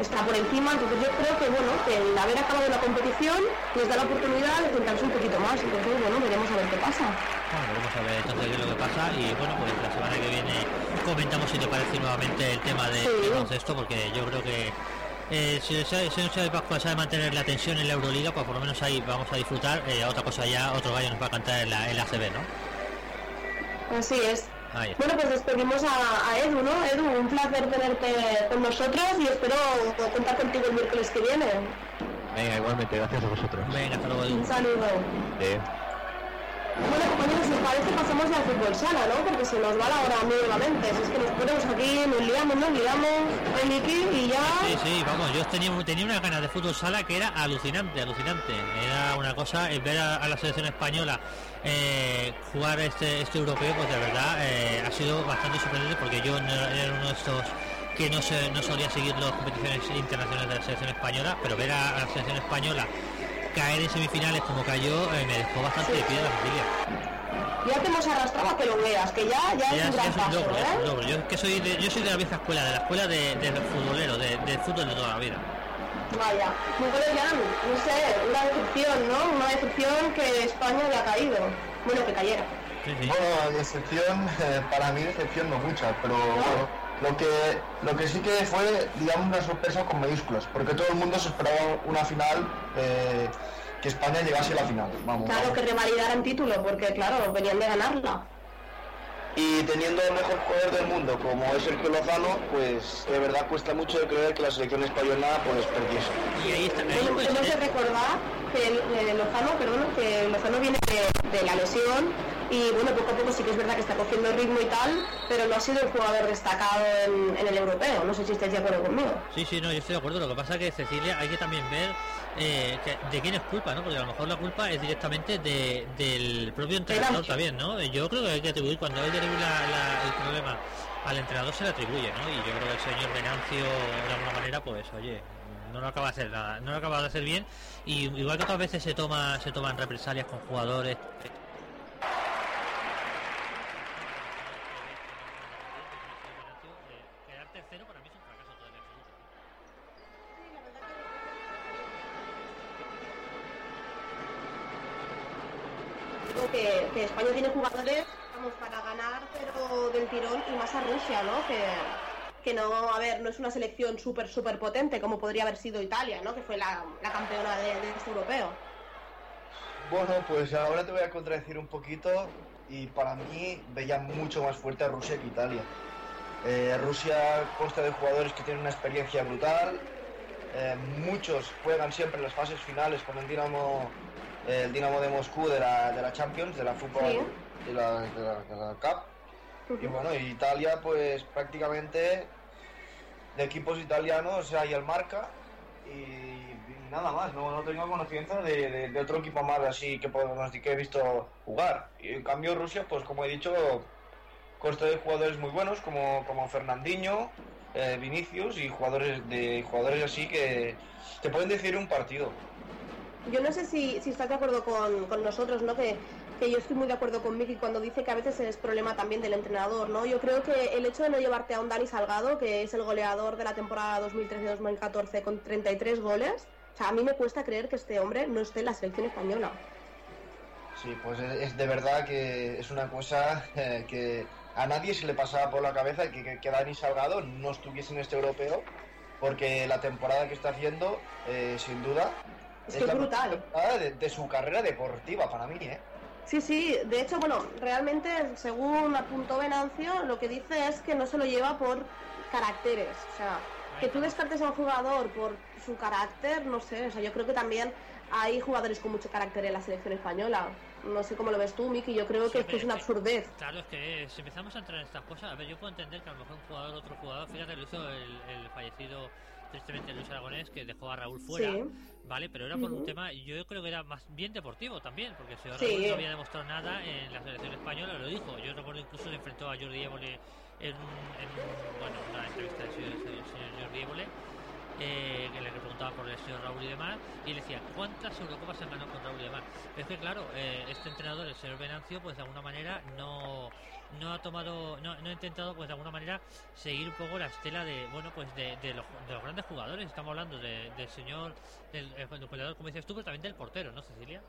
está por encima. Entonces yo creo que bueno, que el haber acabado la competición les da la oportunidad de centrarse un poquito más. Entonces, bueno, veremos a ver qué pasa. Bueno, veremos a ver entonces qué lo que pasa y bueno, pues la semana que viene comentamos si te parece nuevamente el tema de, Sí. baloncesto porque yo creo que eh, si el se- si el señor Pascua sabe mantener la tensión en la Euroliga, pues por lo menos ahí vamos a disfrutar. Eh, otra cosa ya, otro gallo nos va a cantar en la, en la ACB, ¿no? Así es. Bueno, pues despedimos a, a Edu, ¿no? Edu, un placer tenerte con nosotros y espero contar contigo el miércoles que viene. Venga, igualmente, gracias a vosotros. Venga, hasta luego, Edu. Un saludo. Bueno, compañeros, si os parece, pasamos al fútbol sala, ¿no? Porque se nos va la hora nuevamente. Si es que nos ponemos aquí, nos liamos, nos liamos, Enrique, y ya... Sí, sí, vamos, yo tenía, tenía una ganas de fútbol sala que era alucinante, alucinante. Era una cosa, eh, ver a, la selección española eh, jugar este, este europeo, pues de verdad eh, ha sido bastante sorprendente porque yo no era uno de estos que no, se, no solía seguir las competiciones internacionales de la selección española, pero ver a la selección española caer en semifinales como cayó eh, me dejó bastante de pie de la familia. Ya te hemos arrastrado a que lo veas, que ya, ya, Ya es un gran es un paso, logro, es un ¿eh? logro. Yo es que soy de, yo soy de la vieja escuela, de la escuela de, de los futboleros, de, del fútbol de toda la vida. Vaya. Bueno, ya, no sé, una decepción, ¿no? Una decepción que España haya caído. Bueno, que cayera. Sí, sí. Bueno, decepción, eh, para mí decepción no mucha, pero bueno, lo que, lo que sí que fue, digamos, una sorpresa con mayúsculas, porque todo el mundo se esperaba una final, eh, que España llegase a la final, vamos. Claro, vamos. que revalidaran título, porque claro, venían de ganarla. Y teniendo el mejor jugador del mundo como es Sergio Lozano, pues de verdad cuesta mucho de creer que la selección española pues perdiese. Y ahí está. ahí pues, eh, recordar que el- eh, Lozano, perdón, que Lozano viene de, de la lesión y bueno, poco a poco sí que es verdad que está cogiendo ritmo y tal, pero no ha sido un jugador destacado en, en el europeo. No sé si estáis de acuerdo conmigo. Sí, sí, no, yo estoy de acuerdo. Lo que pasa es que Cecilia hay que también ver eh, que- de quién es culpa, ¿no? Porque a lo mejor la culpa es directamente de, del propio entrenador también, ¿no? Yo creo que hay que atribuir, cuando hay que atribuir la- la- el problema al entrenador se le atribuye, ¿no? Y yo creo que el señor Venancio, de alguna manera, pues, oye, no lo acaba de hacer nada, no lo acaba de hacer bien. Y igual que otras veces se toma se toman represalias con jugadores. Quedar tercero para mí es un fracaso todavía absoluto. Creo que, que España tiene jugadores vamos, para ganar, pero del tirón y más a Rusia, ¿no? Que, que no, a ver, no es una selección súper, súper potente como podría haber sido Italia, ¿no? Que fue la, la campeona de, de este europeo. Bueno, pues ahora te voy a contradecir un poquito y para mí veía mucho más fuerte a Rusia que Italia. Eh, Rusia consta de jugadores que tienen una experiencia brutal, eh, muchos juegan siempre en las fases finales como el Dinamo, el Dinamo de Moscú de la, de la Champions, de la fútbol, Sí. de, la, de la- de la Cup. Y bueno, Italia pues prácticamente de equipos italianos hay el Marca y, nada más, no, no tengo conocimiento de, de- otro equipo más así que podemos que he visto jugar. Y en cambio Rusia, pues como he dicho, consta de jugadores muy buenos como, como Fernandinho, eh, Vinicius y jugadores de jugadores así que te pueden decir un partido. Yo no sé si, si estás de acuerdo con, con nosotros, ¿no? Que, que yo estoy muy de acuerdo con Miki cuando dice que a veces es problema también del entrenador, ¿no? Yo creo que el hecho de no llevarte a un Dani Salgado, que es el goleador de la temporada 2013-2014 con 33 goles, o sea, a mí me cuesta creer que este hombre no esté en la selección española. Sí, pues es, de verdad que es una cosa eh, que a nadie se le pasaba por la cabeza que, que, que Dani Salgado no estuviese en este europeo, porque la temporada que está haciendo, eh, sin duda, Es que es brutal. de, de su carrera deportiva para mí, ¿eh? Sí, sí, de hecho, bueno, realmente, según apuntó Venancio, lo que dice es que no se lo lleva por caracteres. O sea, que tú descartes a un jugador por su carácter, no sé, o sea, yo creo que también hay jugadores con mucho carácter en la selección española. No sé cómo lo ves tú, Miki, yo creo que esto es una absurdez. Claro, es que si empezamos a entrar en estas cosas, a ver, yo puedo entender que a lo mejor un jugador, otro jugador, fíjate, lo hizo el, el fallecido tristemente Luis Aragonés, que dejó a Raúl fuera, Sí. ¿Vale? Pero era por un tema, yo creo que era más bien deportivo también, porque si Raúl Sí. no había demostrado nada en la selección española, lo dijo. Yo recuerdo incluso le enfrentó a Jordi Évole en, en bueno, una entrevista del señor, del señor Jordi Évole, eh, que le preguntaba por el señor Raúl y demás, y le decía, ¿cuántas Eurocopas han ganado con Raúl y demás? Es que claro, eh, este entrenador, el señor Venancio, pues de alguna manera no, no ha tomado, no, no ha intentado pues de alguna manera seguir un poco la estela de, bueno, pues de, los, de los grandes jugadores, estamos hablando de- del señor, del, eh, del goleador, como dices tú, pero también del portero, ¿no, Cecilia?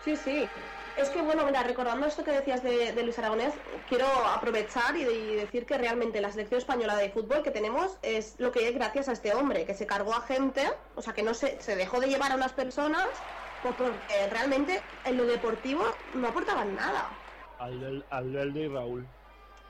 Sí, sí. Es que, bueno, mira, recordando esto que decías de, Luis Aragonés, quiero aprovechar y, y decir que realmente la selección española de fútbol que tenemos es lo que es gracias a este hombre, que se cargó a gente, o sea, que no se, se dejó de llevar a unas personas pues porque realmente en lo deportivo no aportaban nada. Al, Alberto y Raúl.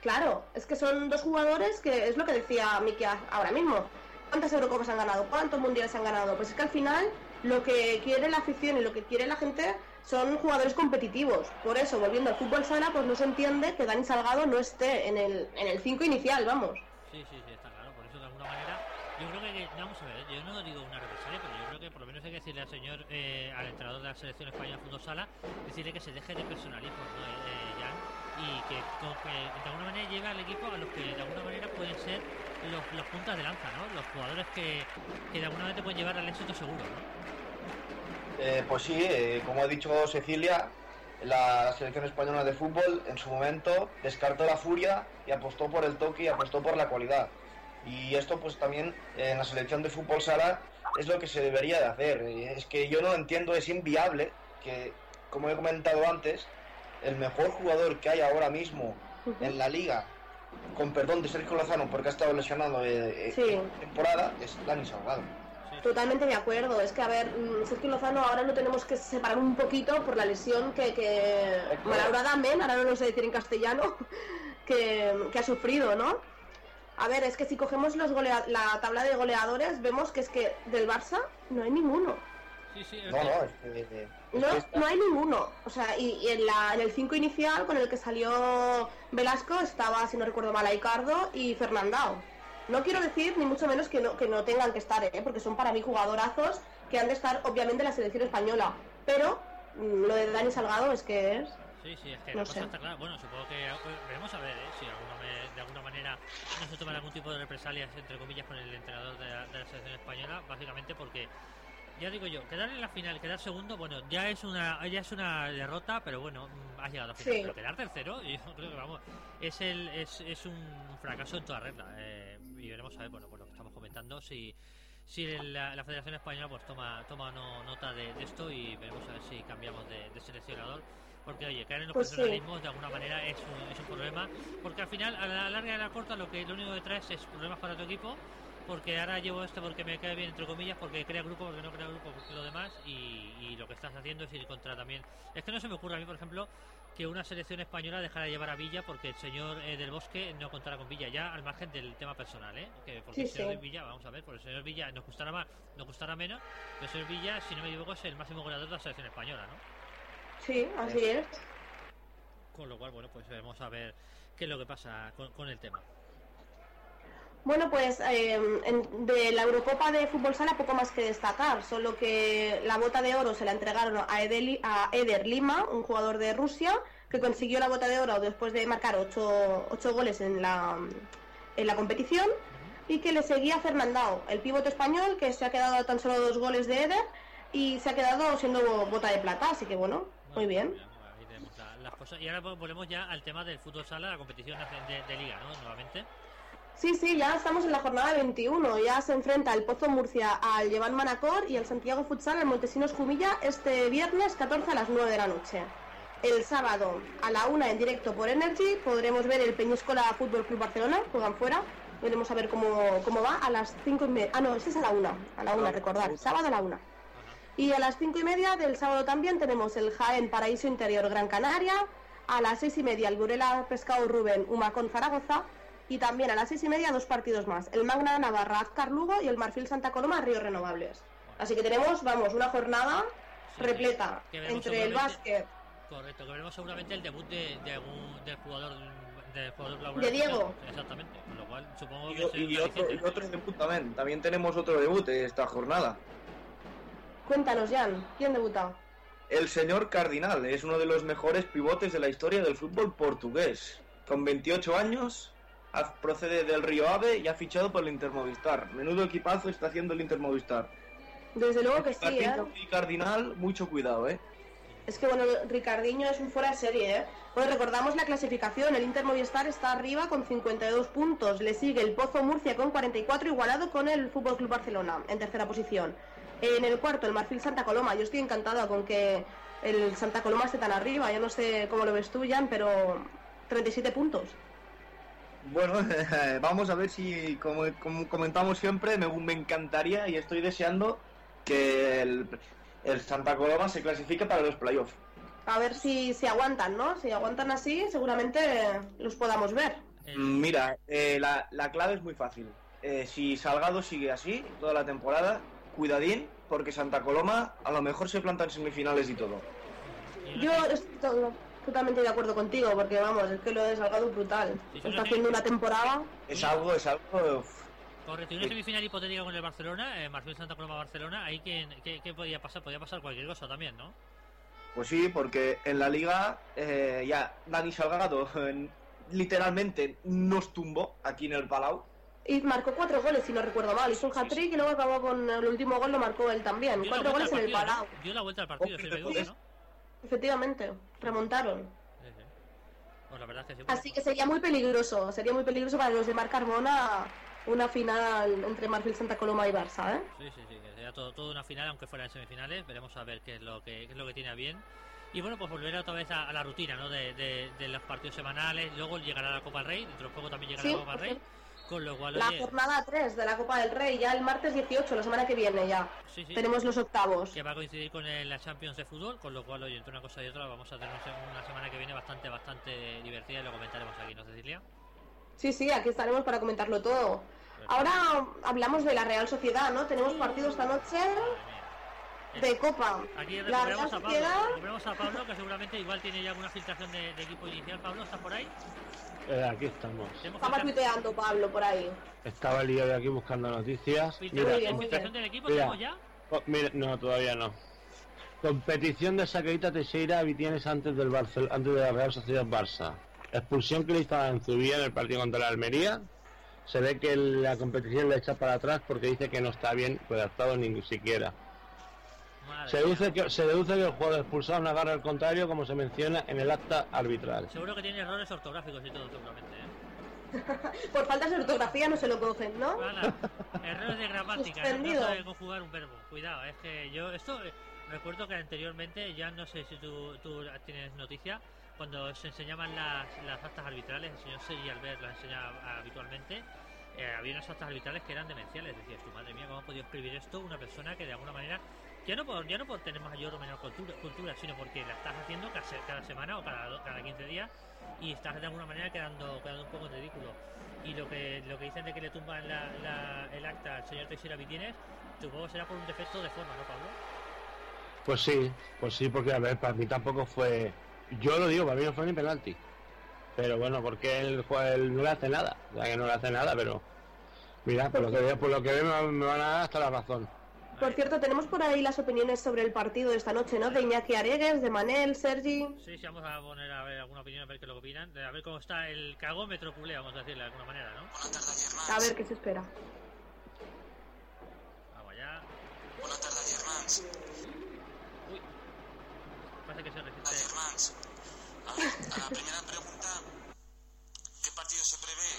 Claro, es que son dos jugadores que es lo que decía Miki ahora mismo. ¿Cuántas Eurocopas han ganado? ¿Cuántos mundiales han ganado? Pues es que al final lo que quiere la afición y lo que quiere la gente son jugadores competitivos. Por eso, volviendo al fútbol sala, pues no se entiende que Dani Salgado no esté en el en el 5 inicial, vamos. Sí, sí, sí, está claro. Por eso, de alguna manera, yo creo que, vamos a ver, yo no digo una represalia, pero yo creo que por lo menos hay que decirle al señor, eh, al entrenador de la selección española de fútbol sala, decirle que se deje de personalismo, ¿no? Eh, eh, y que, de alguna manera lleve al equipo a los que de alguna manera pueden ser los, los puntas de lanza, ¿no? Los jugadores que, que de alguna manera te pueden llevar al éxito seguro, ¿no? Eh, pues sí, eh, como ha dicho Cecilia, la selección española de fútbol en su momento descartó la furia y apostó por el toque y apostó por la cualidad. Y esto pues también en la selección de fútbol sala es lo que se debería de hacer. Eh, Es que yo no entiendo, es inviable que, como he comentado antes, el mejor jugador que hay ahora mismo en la liga, con perdón de Sergio Lozano porque ha estado lesionado eh, eh, Sí. temporada, es Dani Salgado. Totalmente de acuerdo. Es que, a ver, mm, Sergio Lozano ahora lo tenemos que separar un poquito por la lesión que, que malauradamente, ahora no lo sé decir en castellano, [laughs] que, que ha sufrido, ¿no? A ver, es que si cogemos los golea- la tabla de goleadores, vemos que es que del Barça no hay ninguno. Sí, sí, es No, que- no, es que, es No, está- no hay ninguno. O sea, y, y en, la, en el 5 inicial con el que salió Velasco estaba, si no recuerdo mal, Aicardo y Fernandao. No quiero decir ni mucho menos que no, que no tengan que estar, ¿eh? porque son para mí jugadorazos que han de estar obviamente en la selección española. Pero mm, lo de Dani Salgado es que es... Sí, sí, es que No la cosa sé. está clara. Bueno, supongo que eh, veremos a ver ¿eh? si alguna me- de alguna manera no se toman algún tipo de represalias, entre comillas, con el entrenador de la, de la selección española, básicamente porque, ya digo yo, quedar en la final, quedar segundo, bueno, ya es una ya es una derrota, pero bueno, mm, has llegado a la final. Sí. Pero quedar tercero, [laughs] yo creo que vamos, es el es, es un fracaso en toda regla. eh, y veremos a ver, bueno, por lo que estamos comentando, si si la, la Federación Española pues toma toma no- nota de, de esto y veremos a ver si cambiamos de, de seleccionador Porque, oye, caer en los Pues sí. personalismos de alguna manera es un, es un problema. Porque al final, a la larga y a la corta, lo que lo único que traes es problemas para tu equipo. Porque ahora llevo esto porque me cae bien, entre comillas, porque crea grupo, porque no crea grupo, porque lo demás. Y, y lo que estás haciendo es ir contra también. Es que no se me ocurre a mí, por ejemplo, que una selección española dejara de llevar a Villa porque el señor eh, del Bosque no contara con Villa, ya al margen del tema personal, ¿eh? Que porque Sí, el señor sí. Villa, vamos a ver, por el señor Villa nos gustará más, nos gustará menos, pero el señor Villa, si no me equivoco, es el máximo goleador de la selección española, ¿no? Sí, así es. Con lo cual, bueno, pues veremos a ver qué es lo que pasa con, con el tema. Bueno, pues eh, en- de la Eurocopa de Fútbol Sala poco más que destacar, solo que la bota de oro se la entregaron a, Edeli- a Eder Lima, un jugador de Rusia, que consiguió la bota de oro después de marcar ocho, ocho goles en la, en la competición, y que le seguía Fernandao, el pivote español, que se ha quedado a tan solo dos goles de Eder, y se ha quedado siendo bota de plata, así que bueno, muy bien. cosas. Y ahora vol- volvemos ya al tema del fútbol sala, la competición de, de liga, ¿no? Nuevamente. Sí, sí, ya estamos en la jornada 21. Ya se enfrenta el Pozo Murcia al Llevan Manacor y el Santiago Futsal al Montesinos Jumilla este viernes 14 a las 9 de la noche. El sábado a la 1 en directo por Energy podremos ver el Peñíscola Fútbol Club Barcelona, juegan fuera. Veremos a ver cómo, cómo va a las 5 y media. Ah, no, este es a la 1. A la 1, recordar. Sábado a la 1. Y a las 5 y media del sábado también tenemos el Jaén Paraíso Interior Gran Canaria. A las 6 y media el Burela Pescado Rubén Humacón Zaragoza. Y también a las 6 y media dos partidos más. El Magna Navarra Azcar Lugo y el Marfil Santa Coloma Ríos Renovables. Así que tenemos, vamos, una jornada Sí, repleta entre el básquet. Correcto, que veremos seguramente el debut de, de algún del jugador del jugador laboral. De Diego. Exactamente, con lo cual supongo Y, que y otro, y otro debut también. También tenemos otro debut esta jornada. Cuéntanos, Jan, ¿quién debuta? El señor Cardinal es uno de los mejores pivotes de la historia del fútbol portugués. Con 28 años, procede del Río Ave y ha fichado por el Intermovistar. Menudo equipazo está haciendo el Intermovistar. Desde luego que sí, ¿eh? Y Cardinal, mucho cuidado, ¿eh? Es que bueno, Ricardiño es un fuera de serie, ¿eh? Bueno, recordamos la clasificación. El Inter Movistar está arriba con 52 puntos. Le sigue el Pozo Murcia con 44, igualado con el Fútbol Club Barcelona en tercera posición. En el cuarto, el Marfil Santa Coloma. Yo estoy encantada con que el Santa Coloma esté tan arriba. Yo no sé cómo lo ves tú, Jan, pero 37 puntos. Bueno, [laughs] vamos a ver si, como, como comentamos siempre, me, me encantaría y estoy deseando que el, el Santa Coloma se clasifique para los playoffs. A ver si, si aguantan, ¿no? Si aguantan así, seguramente los podamos ver. Eh, Mm, Mira, eh, la, la clave es muy fácil. Eh, si Salgado sigue así toda la temporada, cuidadín, porque Santa Coloma a lo mejor se planta en semifinales y todo. Yo estoy to- totalmente de acuerdo contigo, porque vamos, es que lo de Salgado es brutal. Sí, Está haciendo una temporada. Es algo, es algo... Correcto, y una semifinal hipotética con el Barcelona, eh, Marfil Santa Coloma Barcelona, ahí que, ¿qué, qué podía pasar? Podía pasar cualquier cosa también, ¿no? Pues sí, porque en la liga eh, ya Dani Salgado [laughs] eh, literalmente nos tumbó aquí en el Palau. Y marcó cuatro goles, si no recuerdo mal. Hizo un hat-trick y luego acabó con el último gol, lo marcó él también. Dio Cuatro goles en el Palau. ¿no? Dio la vuelta al partido, si no Efectivamente, remontaron. Sí, sí. Pues la verdad es que sí. Así que sería muy peligroso, sería muy peligroso para los de Mar Carmona una final entre Marfil Santa Coloma y Barça, ¿eh? Sí, sí, sí, que sería todo, todo una final, aunque fuera en semifinales. Veremos a ver qué es lo que, qué es lo que tiene a bien. Y bueno, pues volver otra vez a, a la rutina, ¿no? De, de- de los partidos semanales. Luego llegará la Copa del Rey, dentro de poco también llegará la Copa del Rey. Con lo cual, La oye, jornada 3 de la Copa del Rey, ya el martes 18, la semana que viene ya. sí, sí, Tenemos los octavos. que va a coincidir con el- la Champions de fútbol, con lo cual, oye, entre una cosa y otra vamos a tener una semana que viene bastante, bastante divertida y lo comentaremos aquí, ¿no, Cecilia? Sí, sí, aquí estaremos para comentarlo todo. Ahora hablamos de la Real Sociedad, ¿no? Tenemos partido esta noche de Copa. Aquí La Real recuperamos a Pablo, Sociedad, a Pablo, que seguramente igual tiene ya alguna filtración de, de equipo inicial. Pablo, ¿estás por ahí? Eh, aquí estamos. Estaba tuiteando Pablo por ahí. Estaba el lío de aquí buscando noticias. Mira, bien, del equipo Mira. ya. oh, mira, no, todavía no. Competición de Saqueita Teixeira Vitienes antes del Barcel antes de la Real Sociedad Barça. Expulsión que le hizo en Zubía en el partido contra la Almería. Se ve que la competición le echa para atrás porque dice que no está bien redactado ni siquiera. Madre Se deduce que, se deduce que el jugador expulsado no agarra al contrario como se menciona en el acta arbitral. Seguro que tiene errores ortográficos y todo, seguramente. ¿eh? [laughs] Por faltas de ortografía no se lo cogen, ¿no? Errores de gramática, no, sabe conjugar un verbo. Cuidado, es que yo. Esto. eh, recuerdo que anteriormente, ya no sé si tú, tú tienes noticia, cuando se enseñaban las, las actas arbitrales, el señor Sergi Albert las enseñaba habitualmente, eh, había unas actas arbitrales que eran demenciales. Decías, tu madre mía, ¿cómo ha podido escribir esto una persona que de alguna manera, ya no por, ya no por tener mayor o menor cultura, cultura sino porque la estás haciendo cada, cada semana o cada, cada 15 días y estás de alguna manera quedando, quedando un poco ridículo. Y lo que lo que dicen de que le tumban la, la- el acta al señor Teixeira Vitienes, supongo será por un defecto de forma, ¿no, Pablo? Pues sí, pues sí, porque a ver, para mí tampoco fue. Yo lo digo, para mí no fue ni penalti. Pero bueno, porque él, no le hace nada. Sea, que no le hace nada, pero. Mira, por lo que veo, por lo que veo me van a dar hasta la razón. Por cierto, tenemos por ahí las opiniones sobre el partido de esta noche, ¿no? De Iñaki Aregues, de Manel, Sergi. Sí, sí, vamos a poner a ver alguna opinión, a ver qué lo opinan, a ver cómo está el cagómetro culé, vamos a decirle de alguna manera, ¿no? Buenas tardes, germans. A ver qué se espera. Vamos allá. Buenas tardes, germans. Uy. Parece que se resiste. A ver, a la primera pregunta, ¿qué partido se prevé?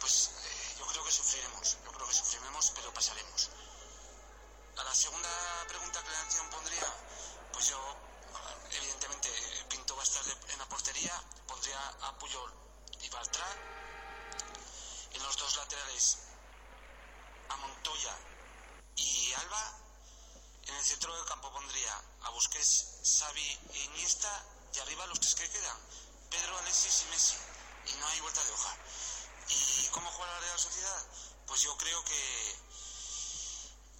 Pues eh, yo creo que sufriremos. Yo creo que sufriremos, pero pasaremos. A la segunda pregunta que la anciano pondría, pues yo, eh, evidentemente, Pinto va a estar en la portería, pondría a Puyol y Baltrán. En los dos laterales, a Montoya y Alba. En el centro del campo pondría a Busquets, Xavi e Iniesta y arriba los tres que quedan, Pedro, Alexis y Messi. Y no hay vuelta de hoja. ¿Y cómo juega la Real Sociedad? Pues yo creo que,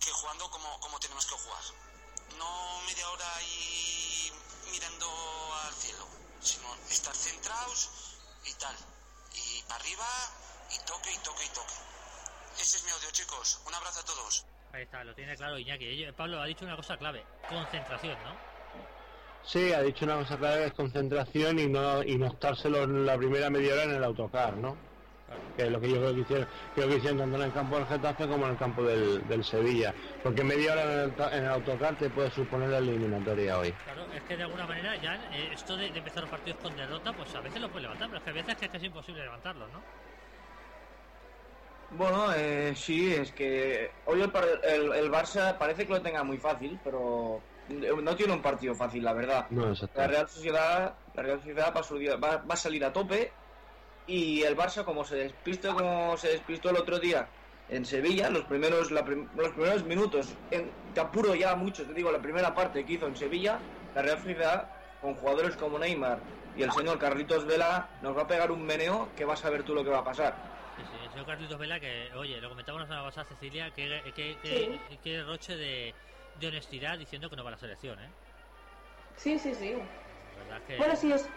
que jugando como, como tenemos que jugar. No media hora ahí mirando al cielo, sino estar centrados y tal. Y para arriba y toque y toque y toque. Ese es mi audio, chicos. Un abrazo a todos. Ahí está, lo tiene claro Iñaki. Pablo ha dicho una cosa clave, concentración, ¿no? Sí, ha dicho una cosa clara que es concentración y no, y no estárselo en la primera media hora en el autocar, ¿no? Que es lo que yo creo que hicieron, creo que hicieron tanto en el campo del Getafe como en el campo del, del Sevilla. Porque media hora en el, ta- en el autocar te puede suponer la eliminatoria hoy. Claro, es que de alguna manera ya eh, esto de, de empezar los partidos con derrota, pues a veces lo puede levantar, pero es que a veces que es, que es imposible levantarlos, ¿no? Bueno, eh, sí, es que hoy el, par- el, el Barça parece que lo tenga muy fácil, pero no tiene un partido fácil, la verdad. No, La. Real Sociedad, la Real Sociedad va, a subir- va- va a salir a tope y el Barça como se despistó como se despistó el otro día en Sevilla, los primeros la prim- los primeros minutos, en, te apuro ya mucho, te digo, la primera parte que hizo en Sevilla, la Real Sociedad con jugadores como Neymar y el señor Carlitos Vela nos va a pegar un meneo que vas a ver tú lo que va a pasar. Sí, sí, el señor Carlitos Vela, que, oye, lo comentábamos la semana pasada, Cecilia, que, que, que, que derroche de, de honestidad diciendo que no va a la selección, ¿eh? Sí, sí, sí. La verdad es que... Bueno, si os,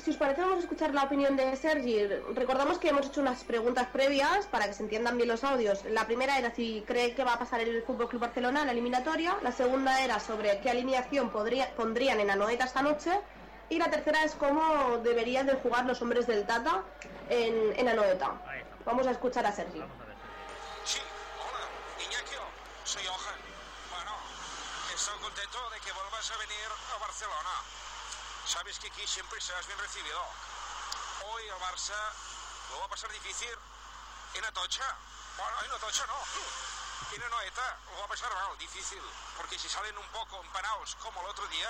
si os parece, vamos a escuchar la opinión de Sergi. Recordamos que hemos hecho unas preguntas previas para que se entiendan bien los audios. La primera era si cree que va a pasar el Fútbol Club Barcelona en la eliminatoria. La segunda era sobre qué alineación podría, pondrían en Anoeta esta noche. Y la tercera es cómo deberían de jugar los hombres del Tata en, en Anoeta. Vamos a escuchar a Sergi. Sí, hola, Iñaki, soy Johan. Bueno, estoy contento de que vuelvas a venir a Barcelona. Sabes que aquí siempre serás bien recibido. Hoy el Barça lo va a pasar difícil en Atocha. Bueno, en Atocha no. En Anoeta lo va a pasar mal, difícil. Porque si salen un poco empanados como el otro día,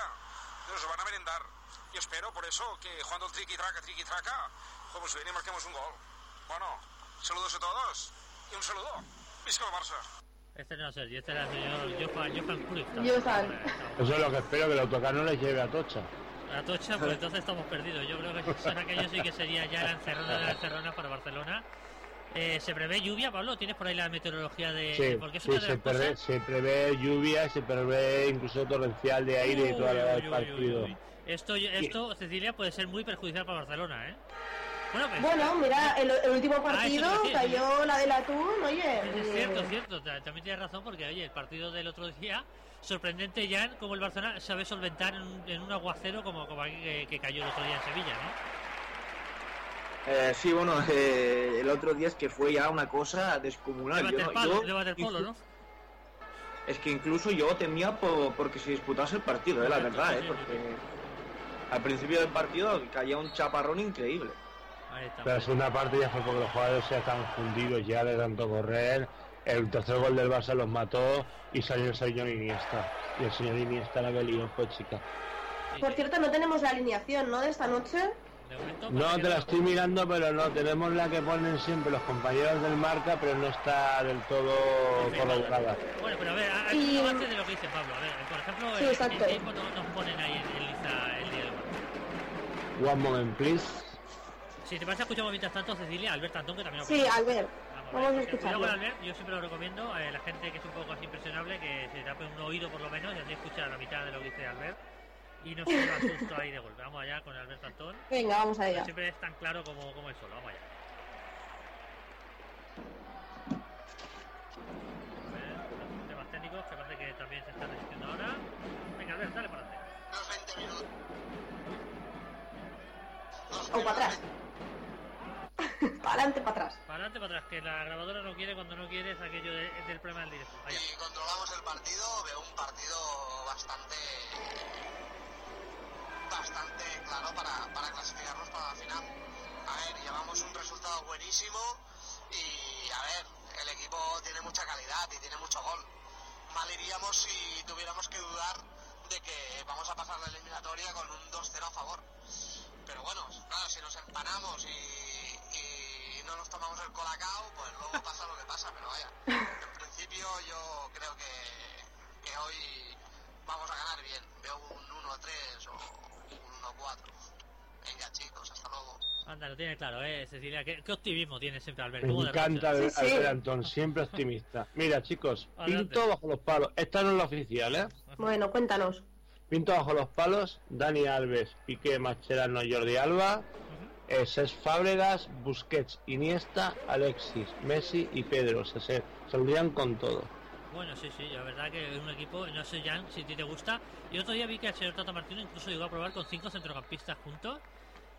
nos van a merendar. Yo espero por eso que jugando el triqui-traca, triqui-traca, jugamos bien y marquemos un gol. Bueno, saludos a todos y un saludo. Visca el Barça. Este no es Sergi, este era el señor Johan, Johan Cruyff. Eso es lo que espero, que el autocar no les lleve a Tocha. La tocha, pues entonces estamos perdidos. Yo creo que [laughs] son aquellos sí que sería ya la encerrona de la encerrona para Barcelona. Eh, ¿Se prevé lluvia, Pablo? ¿Tienes por ahí la meteorología de...? Sí, porque es sí, una de se, las prevé, cosas- se prevé lluvia, se prevé incluso torrencial de aire y todo Uy, uy, el uy, partido. uy, uy. Esto, esto, Cecilia, puede ser muy perjudicial para Barcelona, ¿eh? Bueno, pues, Bueno, mira, el, el último partido eso te decía, cayó la del atún, oye. es cierto, eh, es cierto. ta- También tienes razón porque, oye, el partido del otro día, sorprendente ya como el Barcelona sabe solventar en un, en un aguacero como, como aquí que, que cayó el otro día en Sevilla, ¿no? Eh, sí, bueno, [laughs] eh, el otro día es que fue ya una cosa descomunal. De Yo waterpolo, yo- de waterpolo, ¿no? Es que incluso yo temía por, porque se disputase el partido, eh, la verdad, sí, eh, sí, porque al principio del partido caía un chaparrón increíble. Ahí está. La segunda parte ya fue porque los jugadores ya estaban fundidos ya de tanto correr. El tercer gol del Barça los mató y salió el señor Iniesta. Y el señor Iniesta la que lió fue chica. Por cierto, no tenemos la alineación, ¿no? De esta noche. De momento, No, te la estoy mirando, pero no, tenemos la que ponen siempre los compañeros del marca, pero no está del todo corroborada. Bueno, pero a ver, a- Y- de lo que dice Pablo. A ver, por ejemplo, Sí, el, exacto. el tiempo no nos ponen ahí en, en lista el día del. One moment, please. Si te pasa, escuchamos mientras tanto Cecilia, Albert Antón, que también lo Sí. Albert. Vamos, a escucharlo. Yo siempre lo recomiendo a la gente que es un poco así impresionable, que se tape un oído por lo menos y así escucha la mitad de lo que dice Albert. Y no se lleva [laughs] susto ahí de golpe. Vamos allá con Albert Antón. Venga, vamos allá. Siempre es tan claro como, como el solo. Vamos allá. A ver, los temas técnicos que parece que también se están resistiendo ahora. Venga, Albert, dale para adelante. Los 20 minutos. Los O para atrás. [laughs] para adelante, para atrás. Para adelante, para atrás, que la grabadora no quiere cuando no quiere es aquello de- del problema del directo. Allá. y controlamos el partido, veo un partido bastante bastante claro para, para clasificarnos para la final. A ver, llevamos un resultado buenísimo y a ver, el equipo tiene mucha calidad y tiene mucho gol. Mal iríamos si tuviéramos que dudar de que vamos a pasar la eliminatoria con un 2-0 a favor. Pero bueno, claro, si nos empanamos y, y no nos tomamos el colacao, pues luego pasa lo que pasa, pero vaya. En principio yo creo que, que hoy vamos a ganar bien. Veo un 1-3 o un 1-4. Venga chicos, hasta luego. Anda, lo tiene claro, eh, Cecilia. ¿Qué, qué optimismo tiene siempre Albert? Me ¿Cómo de encanta ver Sí, sí. Albert Antón, siempre optimista. Mira, chicos, Adelante. pinto bajo los palos. Esta no es la oficial, ¿eh? Bueno, cuéntanos. Pinto bajo los palos, Dani Alves, Piqué, Mascherano, Jordi Alba, eh, Cesc Fábregas, Busquets, Iniesta, Alexis, Messi y Pedro. Se, se, con todo. Bueno, sí, sí, la verdad que es un equipo, no sé, Jan, si a ti te gusta. Y otro día vi que el señor Tata Martino incluso llegó a probar con cinco centrocampistas juntos.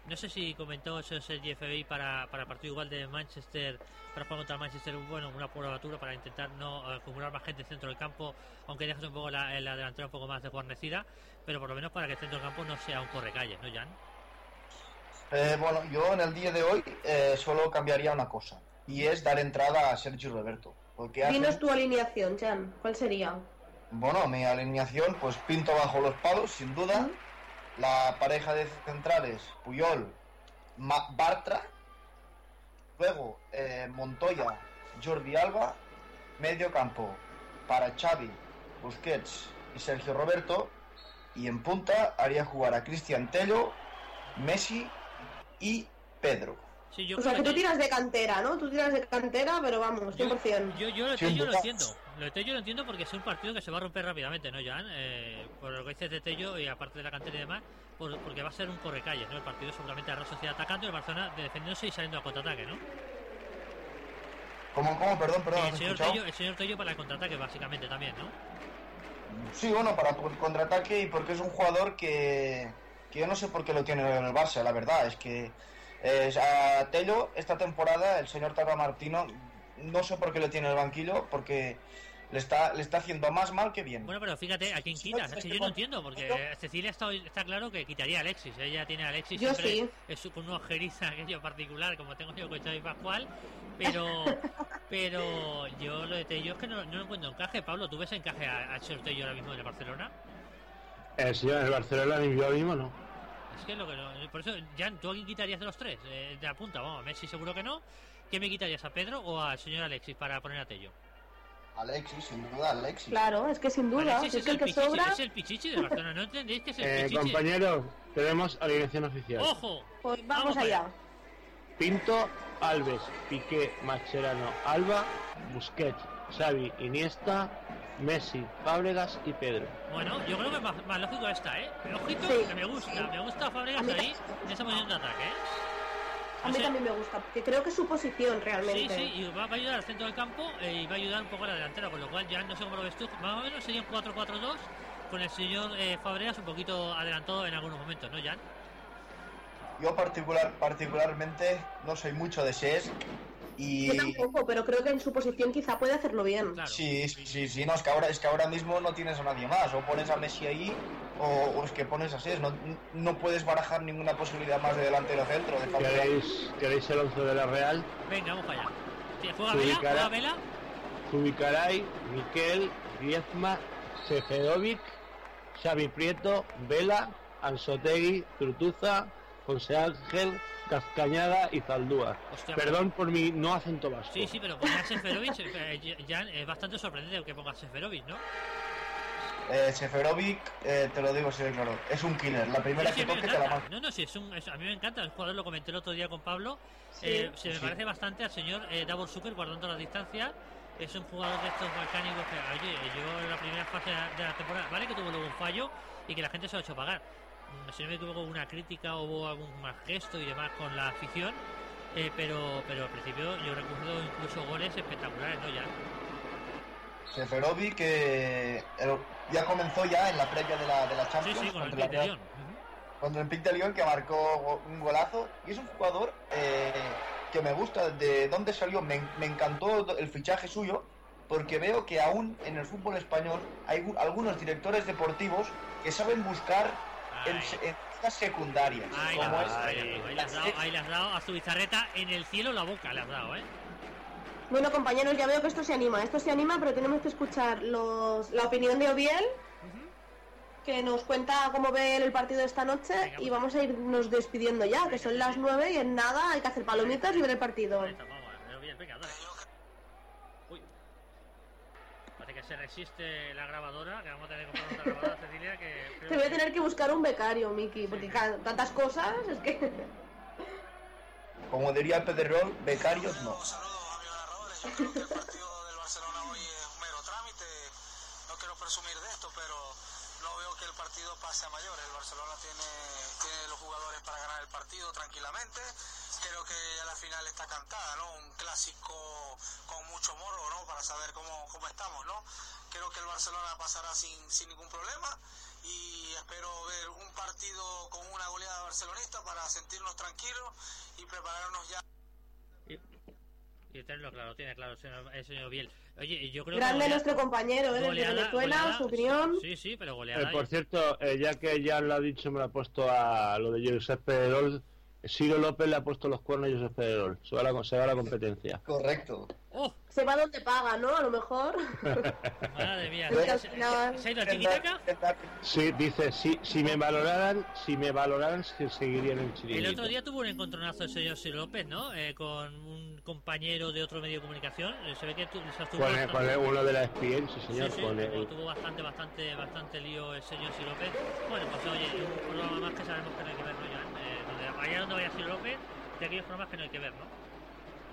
No sé si comentó eso Sergi FBI para, para partido igual de Manchester, para jugar contra Manchester, bueno, una probatura para intentar no eh, acumular más gente en el centro del campo, aunque dejes un poco la, la delantera un poco más desguarnecida, pero por lo menos para que el centro del campo no sea un correcalles, ¿no, Jan? Eh, bueno, yo en el día de hoy eh, solo cambiaría una cosa y es dar entrada a Sergio Roberto. Porque hace- Dinos tu alineación, Jan. ¿Cuál sería? Bueno, mi alineación, pues pinto bajo los palos, sin duda. La pareja de centrales, Puyol, Bartra. Luego, eh, Montoya, Jordi Alba. Medio campo para Xavi, Busquets y Sergio Roberto. Y en punta haría jugar a Cristian Tello, Messi y Pedro. Sí, yo O sea, que tú tiras de cantera, ¿no? Tú tiras de cantera, pero vamos, 100%. Yo, yo lo de Sí, Tello lo entiendo. Lo de Tello lo entiendo porque es un partido que se va a romper rápidamente, ¿no, Jan? Eh, por lo que dices de Tello y aparte de la cantera y demás, por- porque va a ser un correcalles, ¿no? El partido seguramente la Real Sociedad atacando y el Barcelona defendiéndose y saliendo a contraataque, ¿no? ¿Cómo, cómo? Perdón, perdón, Y ¿no el, señor? Tello, el señor Tello para el contraataque, básicamente, también, ¿no? Sí, bueno, para con- contraataque y porque es un jugador que, que yo no sé por qué lo tiene en el Barça, la verdad. Es que eh, a Tello esta temporada el señor Tata Martino no sé por qué lo tiene en el banquillo porque le está, le está haciendo más mal que bien. Bueno, pero fíjate a quién Sí, quitas. sí, Es que sí, yo no sí. entiendo, porque Cecilia está, está claro que quitaría a Alexis. Ella tiene a Alexis Yo siempre sí. es su- con una ojeriza aquello particular, como tengo yo con Xavi Pascual. Pero [laughs] pero yo lo de Tello es que no, no lo encuentro encaje. Pablo, ¿tú ves encaje a- señor Tello ahora mismo en el Barcelona? El señor del Barcelona ni yo mismo no. Es que es lo que no- Por eso, Jan, ¿tú a quién quitarías de los tres? Eh, de la punta, vamos, a Messi seguro que no. ¿Qué me quitarías, a Pedro o al señor Alexis para poner a Tello? Alexis, sin duda, Alexis. Claro, es que sin duda, Alexis es el el que pichichi, sobra, es el pichichi del Barcelona. ¿No entendéis que es el Eh, pichichi? compañeros, tenemos alineación oficial. ¡Ojo! pues Vamos vamos allá. allá. Pinto, Alves, Piqué, Mascherano, Alba, Busquets, Xavi, Iniesta, Messi, Fábregas y Pedro. Bueno, yo creo que más, más lógico está, ¿eh? Ojito, Sí. que me gusta, me gusta mí ahí en esa posición de ataque, ¿eh? A mí también me gusta, porque creo que es su posición Sí, realmente. sí, y va, va a ayudar al centro del campo eh, y va a ayudar un poco a la delantera, con lo cual ya no sé cómo lo ves tú. Más o menos sería un 4-4-2 con el señor eh, Fabregas un poquito adelantado en algunos momentos, ¿no, Jan? Yo particular, particularmente no soy mucho de SES y... Yo tampoco, pero creo que en su posición quizá puede hacerlo bien. Claro. Sí, sí, sí, sí, no, es que, ahora, es que ahora mismo no tienes a nadie más. O pones a Messi ahí o, o es que pones a SES. No, no puedes barajar ninguna posibilidad más de delante del centro. De. ¿Queréis, ¿Queréis el 11 de la Real? Venga, vamos para allá. Sí, ¿Juega Vela? ¿Juega Vela? Zubicaray, Miquel, Griezmann, Seferovic, Xavi Prieto, Vela, Ansotegui, Trutuza, José Ángel, Cascañada y Zaldúa. Hostia, Perdón por mi no acento vasco. Sí, sí, pero poner a Seferovic, eh, ya es bastante sorprendente que ponga a Seferovic, ¿no? Eh, Seferovic, eh, te lo digo de claro, es un killer. La primera Sí, sí, que toque te la mata. No, no, sí, es un, es- a mí me encanta. El jugador lo comenté el otro día con Pablo. Sí. Eh, se me Sí. parece bastante al señor eh, Davor Zucker guardando la distancia. Es un jugador de estos balcánicos que, oye, yo en la primera fase de la temporada, vale que tuvo luego un fallo y que la gente se lo ha hecho pagar. Si no me equivoco, una crítica o hubo algún mal gesto y demás con la afición. eh, pero, pero al principio yo recuerdo incluso goles espectaculares, ¿no? Ya. Seferovic que eh, ya comenzó ya en la previa de la, de la Sí, Champions sí, con el contra, la Pit de Real- contra el Pic de Lyon que marcó un golazo y es un jugador eh, que me gusta de dónde salió me, me encantó el fichaje suyo porque veo que aún en el fútbol español hay gu- algunos directores deportivos que saben buscar en, en secundarias Ahí, como la- es ahí, ahí le has dado, ahí dado a su bizarreta en el cielo la boca, le has dado, ¿eh? Bueno, compañeros, ya veo que esto se anima. Esto se anima, pero tenemos que escuchar los, la opinión de Obiel, que nos cuenta cómo ve el partido de esta noche. Venga, y pues. vamos a irnos despidiendo ya, que son las nueve y en nada hay que hacer palomitas y ver el partido. Vamos, venga, dale. Uy. Parece que se resiste la grabadora, que vamos a tener que comprar otra grabadora, Cecilia, que... Te voy a tener que buscar un becario, Miki, porque ca- tantas cosas es que. como diría Pedrerol becarios no Saludos, amigos narradores. Yo creo que el partido del Barcelona hoy es un mero trámite. No quiero presumir de esto, pero no veo que el partido pase a mayores. El Barcelona tiene, tiene los jugadores para ganar el partido tranquilamente. Creo que ya la final está cantada, ¿no? Un clásico con mucho morbo, ¿no? Para saber cómo, cómo estamos, ¿no? Creo que el Barcelona pasará sin, sin ningún problema y espero ver un partido con una goleada barcelonista para sentirnos tranquilos y prepararnos ya Y, y tenerlo claro, tiene claro el señor, el señor Biel. Oye, y yo creo Grande golea- nuestro compañero, ¿eh? Goleada- Venezuela, goleada- su opinión. Sí, sí, pero Eh, goleada. por cierto, eh, ya que ya lo ha dicho, me lo ha puesto a lo de Josep Pedrerol. Ciro López le ha puesto los cuernos a Josep Pedrerol. Se va a la, se va a la competencia. correcto ¡Oh! Se va donde paga, ¿no? A lo mejor. [laughs] Madre mía. ¿Se, ha ido a tiquitaca? Sí, dice, si, si me valoraran, si me valoraran, se seguirían en El chiringuito. otro día tuvo un encontronazo el señor Sir López, ¿no? Eh, con un compañero de otro medio de comunicación. Eh, Se ve que tu, se estuvo Con, el- bastante- con el- uno de la ESPN, sí señor, Sí, sí, con tuvo, el... tuvo bastante, bastante, bastante lío el señor Sir López. Bueno, pues oye, un programa más que sabemos que no hay que ver, ¿no, Joan? Eh, donde, allá donde vaya Sir López, de aquellos programas que no hay que ver, ¿no?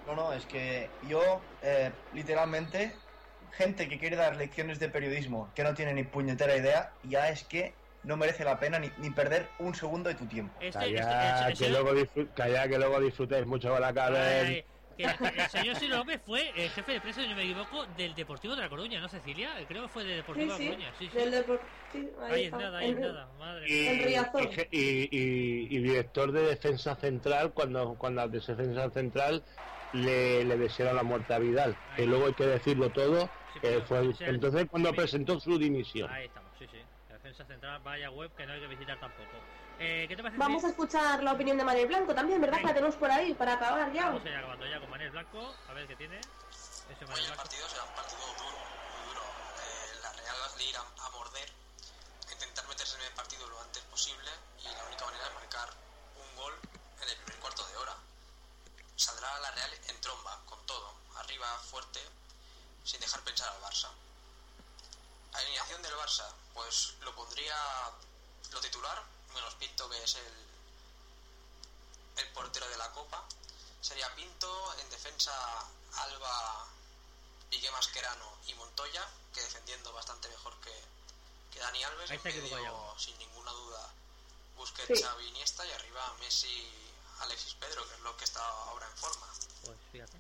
No, no, es que yo, eh, literalmente, gente que quiere dar lecciones de periodismo que no tiene ni puñetera idea, ya es que no merece la pena ni, ni perder un segundo de tu tiempo. Este, Calla, este- el que luego, disfrut- calla, que luego disfrutéis mucho con la cabeza. que el señor Sir López fue el jefe de prensa, si no me equivoco, del Deportivo de La Coruña, ¿no, Cecilia? Creo que fue de Sí, Deportivo de sí. La Coruña, sí, sí. Del Depor- sí, ahí Ahí es nada, ahí es El- nada, madre Y, mía. Y y- y- y director de defensa central, cuando, cuando al de defensa central le, le desearon la muerte a Vidal. Ahí. Que luego hay que decirlo todo. Sí, pero- fue entonces cuando sí. presentó su dimisión. Ahí estamos, sí, sí. La defensa central, vaya web que no hay que visitar tampoco. Eh, ¿Qué te parece? Vamos a escuchar la opinión de Manuel Blanco también, ¿verdad? Que la tenemos por ahí para acabar ya. Vamos a ir acabando ya con Manel Blanco, a ver qué tiene. Ese Hoy el partido será un partido duro, muy duro. Eh, la Real va a ir a, a morder, a intentar meterse en el partido lo antes posible y la única manera es marcar un gol en el primer cuarto de hora. Saldrá la Real en tromba, con todo, arriba, fuerte, sin dejar pensar al Barça. Alineación del Barça, pues lo pondría lo titular, menos Pinto que es el, el portero de la Copa. Sería Pinto, en defensa Alba, Piqué Mascherano y Montoya, que defendiendo bastante mejor que, que Dani Alves. Ahí En medio, ya. sin ninguna duda, Busquets, Sí. Xavi, Iniesta y arriba Messi, Alexis Pedro, que es lo que está ahora en forma. Pues fíjate.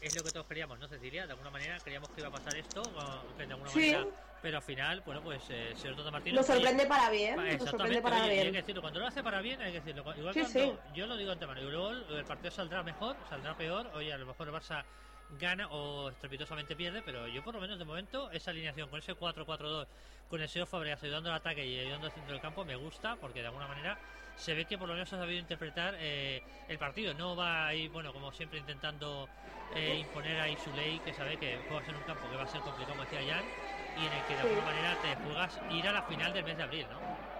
Es lo que todos queríamos, ¿no, Cecilia? De alguna manera creíamos que iba a pasar esto, o que de alguna Sí. manera. Pero al final, bueno, pues eh, señor Toto Martínez. Nos sorprende para bien. Pa- Nos sorprende Exactamente, para oye, y hay que bien. decirlo, cuando lo hace para bien hay que decirlo. Igual Sí, cuando, sí. yo lo digo antemano, y luego el el partido saldrá mejor, saldrá peor, oye, a lo mejor el Barça gana o estrepitosamente pierde, pero yo por lo menos de momento esa alineación con ese 4-4-2, con el señor Fabregas ayudando al ataque y ayudando al centro del campo me gusta, porque de alguna manera se ve que por lo menos ha sabido interpretar eh, el partido. No va a ir, bueno, como siempre intentando eh, imponer ahí su ley, que sabe que juegas en un campo que va a ser complicado, como decía Jan, y en el que de alguna manera te juegas ir a la final del mes de abril, ¿no?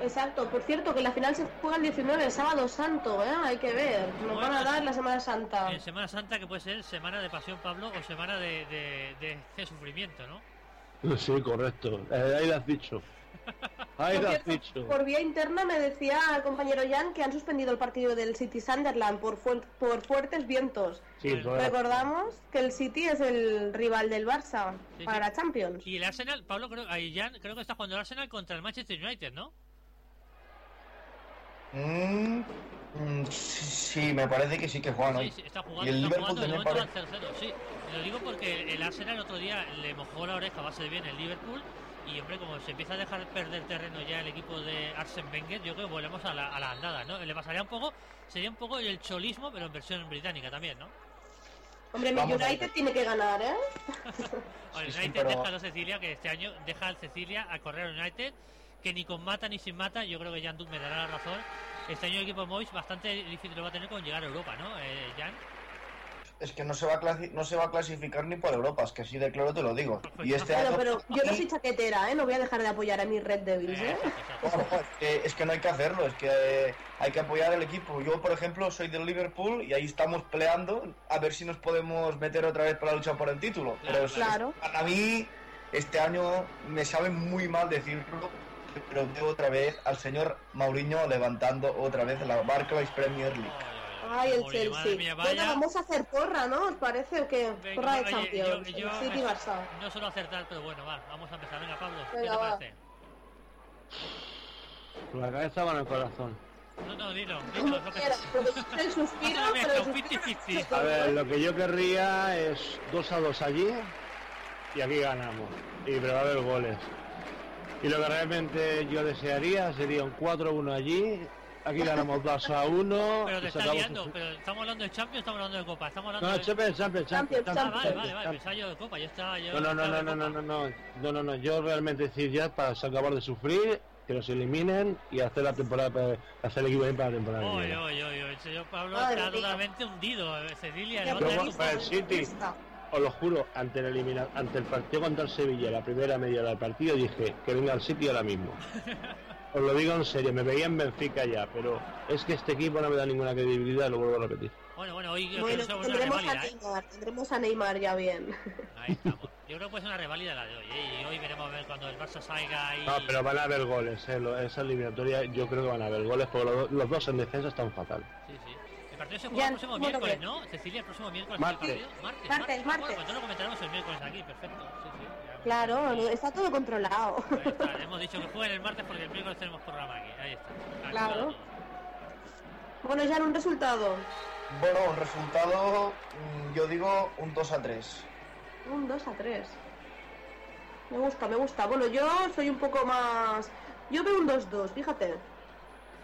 Exacto, por cierto, que la final se juega el 19, el sábado santo, ¿eh? Hay que ver. Nos Bueno, van a dar la Semana Santa. En Semana Santa, que puede ser semana de pasión, Pablo, o semana de, de, de- de sufrimiento, ¿no? [laughs] Sí, correcto. Eh, ahí lo has dicho. [laughs] Ahí Por lo has cierto, dicho. por vía interna me decía el compañero Jan que han suspendido el partido del City Sunderland por, fuer- por fuertes vientos. Sí. Recordamos que el City es el rival del Barça Sí, para sí. la Champions. Y el Arsenal, Pablo, creo, ahí Jan, creo que está jugando el Arsenal contra el Manchester United, ¿no? Mm, mm, sí, sí, me parece que sí que juegan Sí, hoy. sí, está jugando, Y el está Liverpool jugando, de también momento va 0-0, sí. Lo digo porque el Arsenal el otro día le mojó la oreja a base de bien el Liverpool y hombre, como se empieza a dejar perder terreno ya el equipo de Arsene Wenger, yo creo que volvemos a la, a la andada, ¿no? Le pasaría un poco, sería un poco el cholismo, pero en versión británica también, ¿no? Hombre, a United tiene que ganar, ¿eh? [laughs] O el Sí, sí, United pero- deja a Cecilia, que este año deja al Cecilia a correr al United, que ni con mata ni sin mata, yo creo que Jan Duke me dará la razón. Este año el equipo de Mois bastante difícil lo va a tener con llegar a Europa, ¿no? Eh, Jan. Es que no se, va a no se va a clasificar ni por Europa, es que así de claro te lo digo. Y este Bueno, año... pero yo no soy chaquetera, ¿eh? No voy a dejar de apoyar a mis Red Devils, ¿eh? Exacto, exacto. No, no, es, que, es que no hay que hacerlo, es que eh, hay que apoyar al equipo. Yo, por ejemplo, soy del Liverpool y ahí estamos peleando a ver si nos podemos meter otra vez para luchar por el título. Claro, Pero es- claro. a mí este año me sabe muy mal decirlo, pero veo otra vez al señor Mauriño levantando otra vez la Barclays Premier League. Ay, el madre Chelsea. mía, Bueno, vamos a hacer porra, ¿no? ¿Os parece o qué? Venga, porra de oye, Champions. yo- yo- el City Barça. No suelo acertar, pero bueno, va, vamos a empezar. Venga, Pablo, ¿qué te va. parece? Con la cabeza va en el corazón. No, no, dilo, dilo. lo que- quieras, pero el suspiro, [laughs] Una pero el suspiro... 50-50. A ver, lo que yo querría es 2 a 2 allí y aquí ganamos. Y pero va a haber goles. Y lo que realmente yo desearía sería un 4-1 allí. Aquí ganamos [laughs] 2 a 1. Pero te sacamos liando, un- pero estamos hablando de Champions, estamos hablando de Copa, estamos hablando No, de... Champions, Champions, Champions, Champions, Ah, Champions, vale, vale, vale, Champions. pensaba yo de Copa, yo estaba yo... No, no, no, no, no, no, no, no, no, no, no, yo realmente decir ya para acabar de sufrir, que los eliminen y hacer la temporada, para, hacer el equipo bien para la temporada. Oye, oye, oye, el señor Pablo Madre está totalmente hundido, eh, Cecilia, no para el City. optimista. Os lo juro, ante el, elimina- ante el partido contra el Sevilla, la primera media del partido, dije que venga al City ahora mismo. [laughs] Os lo digo en serio, me veía en Benfica ya, pero es que este equipo no me da ninguna credibilidad, lo vuelvo a repetir. Bueno, bueno, hoy creo Bueno, que es una tendremos a ¿eh? Neymar, tendremos a Neymar ya bien. [laughs] Ahí estamos. Yo creo que ser una reválida la de hoy, ¿eh? Y hoy veremos a ver cuando el Barça salga y... No, pero van a haber goles, eh, esa eliminatoria yo creo que van a haber goles, porque los, los dos en defensa están fatal. Sí, sí. El partido se juega Ya, el próximo miércoles, ¿no? Cecilia, el próximo miércoles. Martes. ¿el partido? Martes. Martes, Ah, bueno, martes. pues lo comentaremos el miércoles aquí, perfecto. Sí, sí. Claro, está todo controlado. Ahí está, hemos dicho que jueguen el martes porque el miércoles tenemos programa aquí. Ahí está. Aquí Claro. Bueno, ya en un resultado. Bueno, un resultado, mm, yo digo un 2 a 3. Un 2 a 3. Me gusta, me gusta. Bueno, yo soy un poco más... Yo veo un 2-2, fíjate.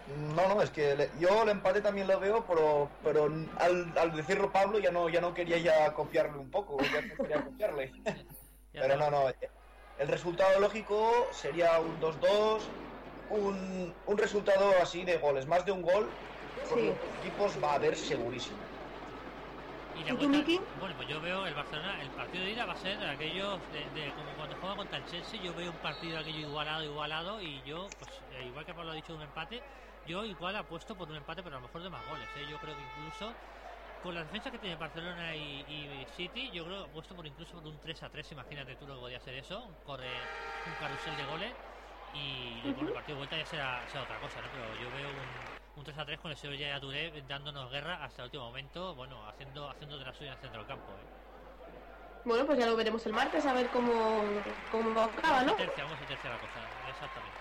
No, no, es que le- yo el empate también lo veo, pero, pero al, al decirlo Pablo ya no, ya no quería ya copiarle un poco, ya no quería copiarle. [laughs] Ya Pero no, no, el resultado lógico sería un 2-2, un, un resultado así de goles, más de un gol, por Sí. los equipos va a haber segurísimo. Y ¿Y la tú, vuelta, Miki? bueno, pues yo veo el Barcelona, el partido de ida va a ser aquellos de, de- como cuando juega contra el Chelsea, yo veo un partido aquello igualado, igualado y yo, pues eh, igual que Pablo ha dicho un empate, yo igual apuesto por un empate, pero a lo mejor de más goles, ¿eh? yo creo que incluso con la defensa que tiene Barcelona y, y City, yo creo que apuesto por incluso por un 3 a 3, imagínate tú lo que podía ser eso, corre, un carrusel de goles y bueno, el partido de vuelta ya será, será otra cosa, ¿no? Pero yo veo un, un 3 a 3 con el señor Yaya Touré dándonos guerra hasta el último momento, bueno, haciendo, haciendo de la suya en el centro del campo. ¿eh? Bueno, pues ya lo veremos el martes a ver cómo, cómo acaba, ¿no? Vamos a tercia, vamos a tercia la cosa, exactamente.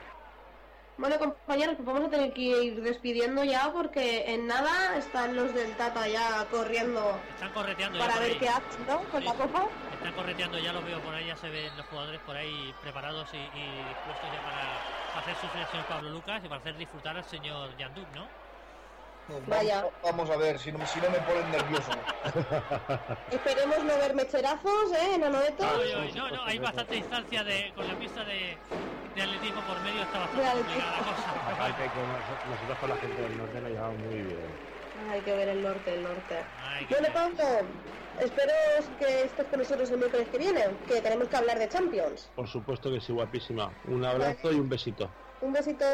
Bueno, compañeros, pues vamos a tener que ir despidiendo ya porque en nada están los del Tata ya corriendo Están correteando ya para por ver ahí. qué hacen, ¿no? Con Sí, la copa. Están correteando, ya los veo por ahí, ya se ven los jugadores por ahí preparados y, y dispuestos ya para, hacer al señor Pablo Lucas y para hacer disfrutar al señor Yanduk, ¿no? Vaya. Vamos, vamos a ver, si no, si no me ponen nervioso. [laughs] Esperemos no ver mecherazos, ¿eh? En Anoeta. Oye, oye, no, no, hay bastante distancia de, con la pista de, de atletismo por medio, está bastante complicada la cosa. [laughs] Aparte que nos- nosotros con la gente del norte nos llevamos muy bien. Hay que ver el norte, el norte. Ay, Bueno. Pablo, espero que estés con nosotros el miércoles que viene, que tenemos que hablar de Champions. Por supuesto que sí, guapísima. Un abrazo y un besito. Un besito.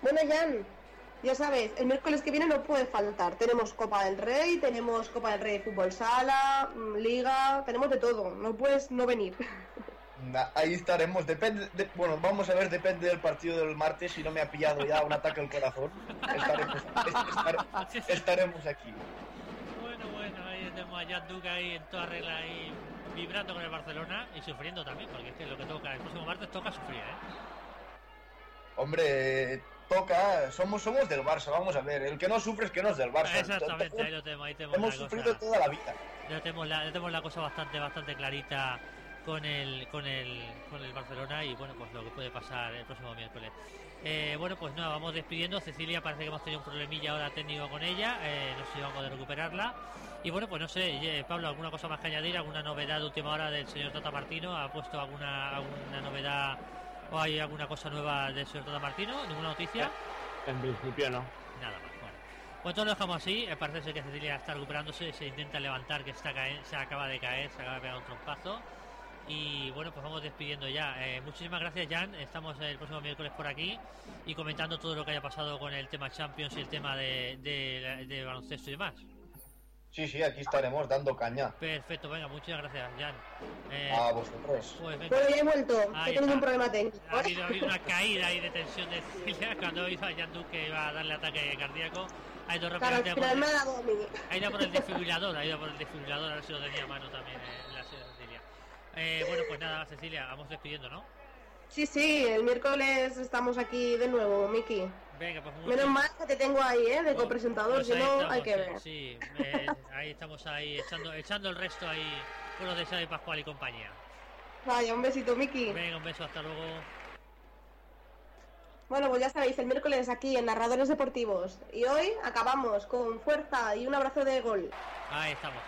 Bueno, Jan, ya sabes, el miércoles que viene no puede faltar. Tenemos Copa del Rey, tenemos Copa del Rey de Fútbol Sala, mm, Liga, tenemos de todo. No puedes no venir. Ahí estaremos, depende, de- bueno, vamos a ver, depende del partido del martes, si no me ha pillado ya un ataque al corazón, estaremos, es- estar- estaremos aquí. Bueno, bueno, ahí tenemos a Jan Duque ahí en toda regla ahí vibrando con el Barcelona y sufriendo también, porque es que lo que toca, el próximo martes toca sufrir, ¿eh? Hombre, toca, somos, somos del Barça, vamos a ver, el que no sufre es que no es del Barça. Exactamente, ahí lo tenemos, ahí tenemos Hemos la sufrido cosa. toda la vida. Ya tenemos la, ya tenemos la cosa bastante, bastante clarita con el, con el, con el Barcelona y bueno, pues lo que puede pasar el próximo miércoles. Eh, bueno, pues nada, vamos despidiendo. Cecilia parece que hemos tenido un problemilla ahora técnico con ella, eh, no sé si vamos a poder recuperarla. Y bueno, pues no sé, eh, Pablo, ¿alguna cosa más que añadir? ¿Alguna novedad de última hora del señor Tata Martino? ¿Ha puesto alguna, alguna novedad o hay alguna cosa nueva del señor Tata Martino? ¿Ninguna noticia? En principio no. Nada más, bueno. Pues todo lo dejamos así. eh, Parece ser que Cecilia está recuperándose, se intenta levantar, que está cae- se acaba de caer, se acaba de pegar un trompazo. Y bueno, pues vamos despidiendo ya. Eh, muchísimas gracias, Jan. Estamos el próximo miércoles por aquí y comentando todo lo que haya pasado con el tema Champions y el tema de, de, de baloncesto y demás. Sí, sí, aquí estaremos dando caña. Perfecto, venga, muchas gracias, Jan. Eh, A vosotros. pues venga. Bueno, ya he vuelto, Ahí he tenido está. un problema técnico. Ha habido, ha habido una caída ahí de tensión de Cecilia [laughs] cuando hizo a Jan Duque que iba a darle ataque cardíaco. Ha ido Claro, rápidamente. Ha ido por el desfibrilador, ha ido por el desfibrilador, a ver si lo tenía a mano también eh, la señora Cecilia. Eh, bueno, pues nada, Cecilia, vamos despidiendo, ¿no? Sí, sí, el miércoles estamos aquí de nuevo, Miki. Venga, pues Menos mal que te tengo ahí, ¿eh? De Pues- copresentador, pues si no, estamos, hay que ver. Sí, eh, ahí estamos ahí echando, echando el resto ahí con los de Xavi Pascual y compañía. Vaya, un besito, Miki. Venga, un beso, hasta luego. Bueno, pues ya sabéis, el miércoles aquí en Narradores Deportivos. Y hoy acabamos con fuerza y un abrazo de gol. Ahí estamos.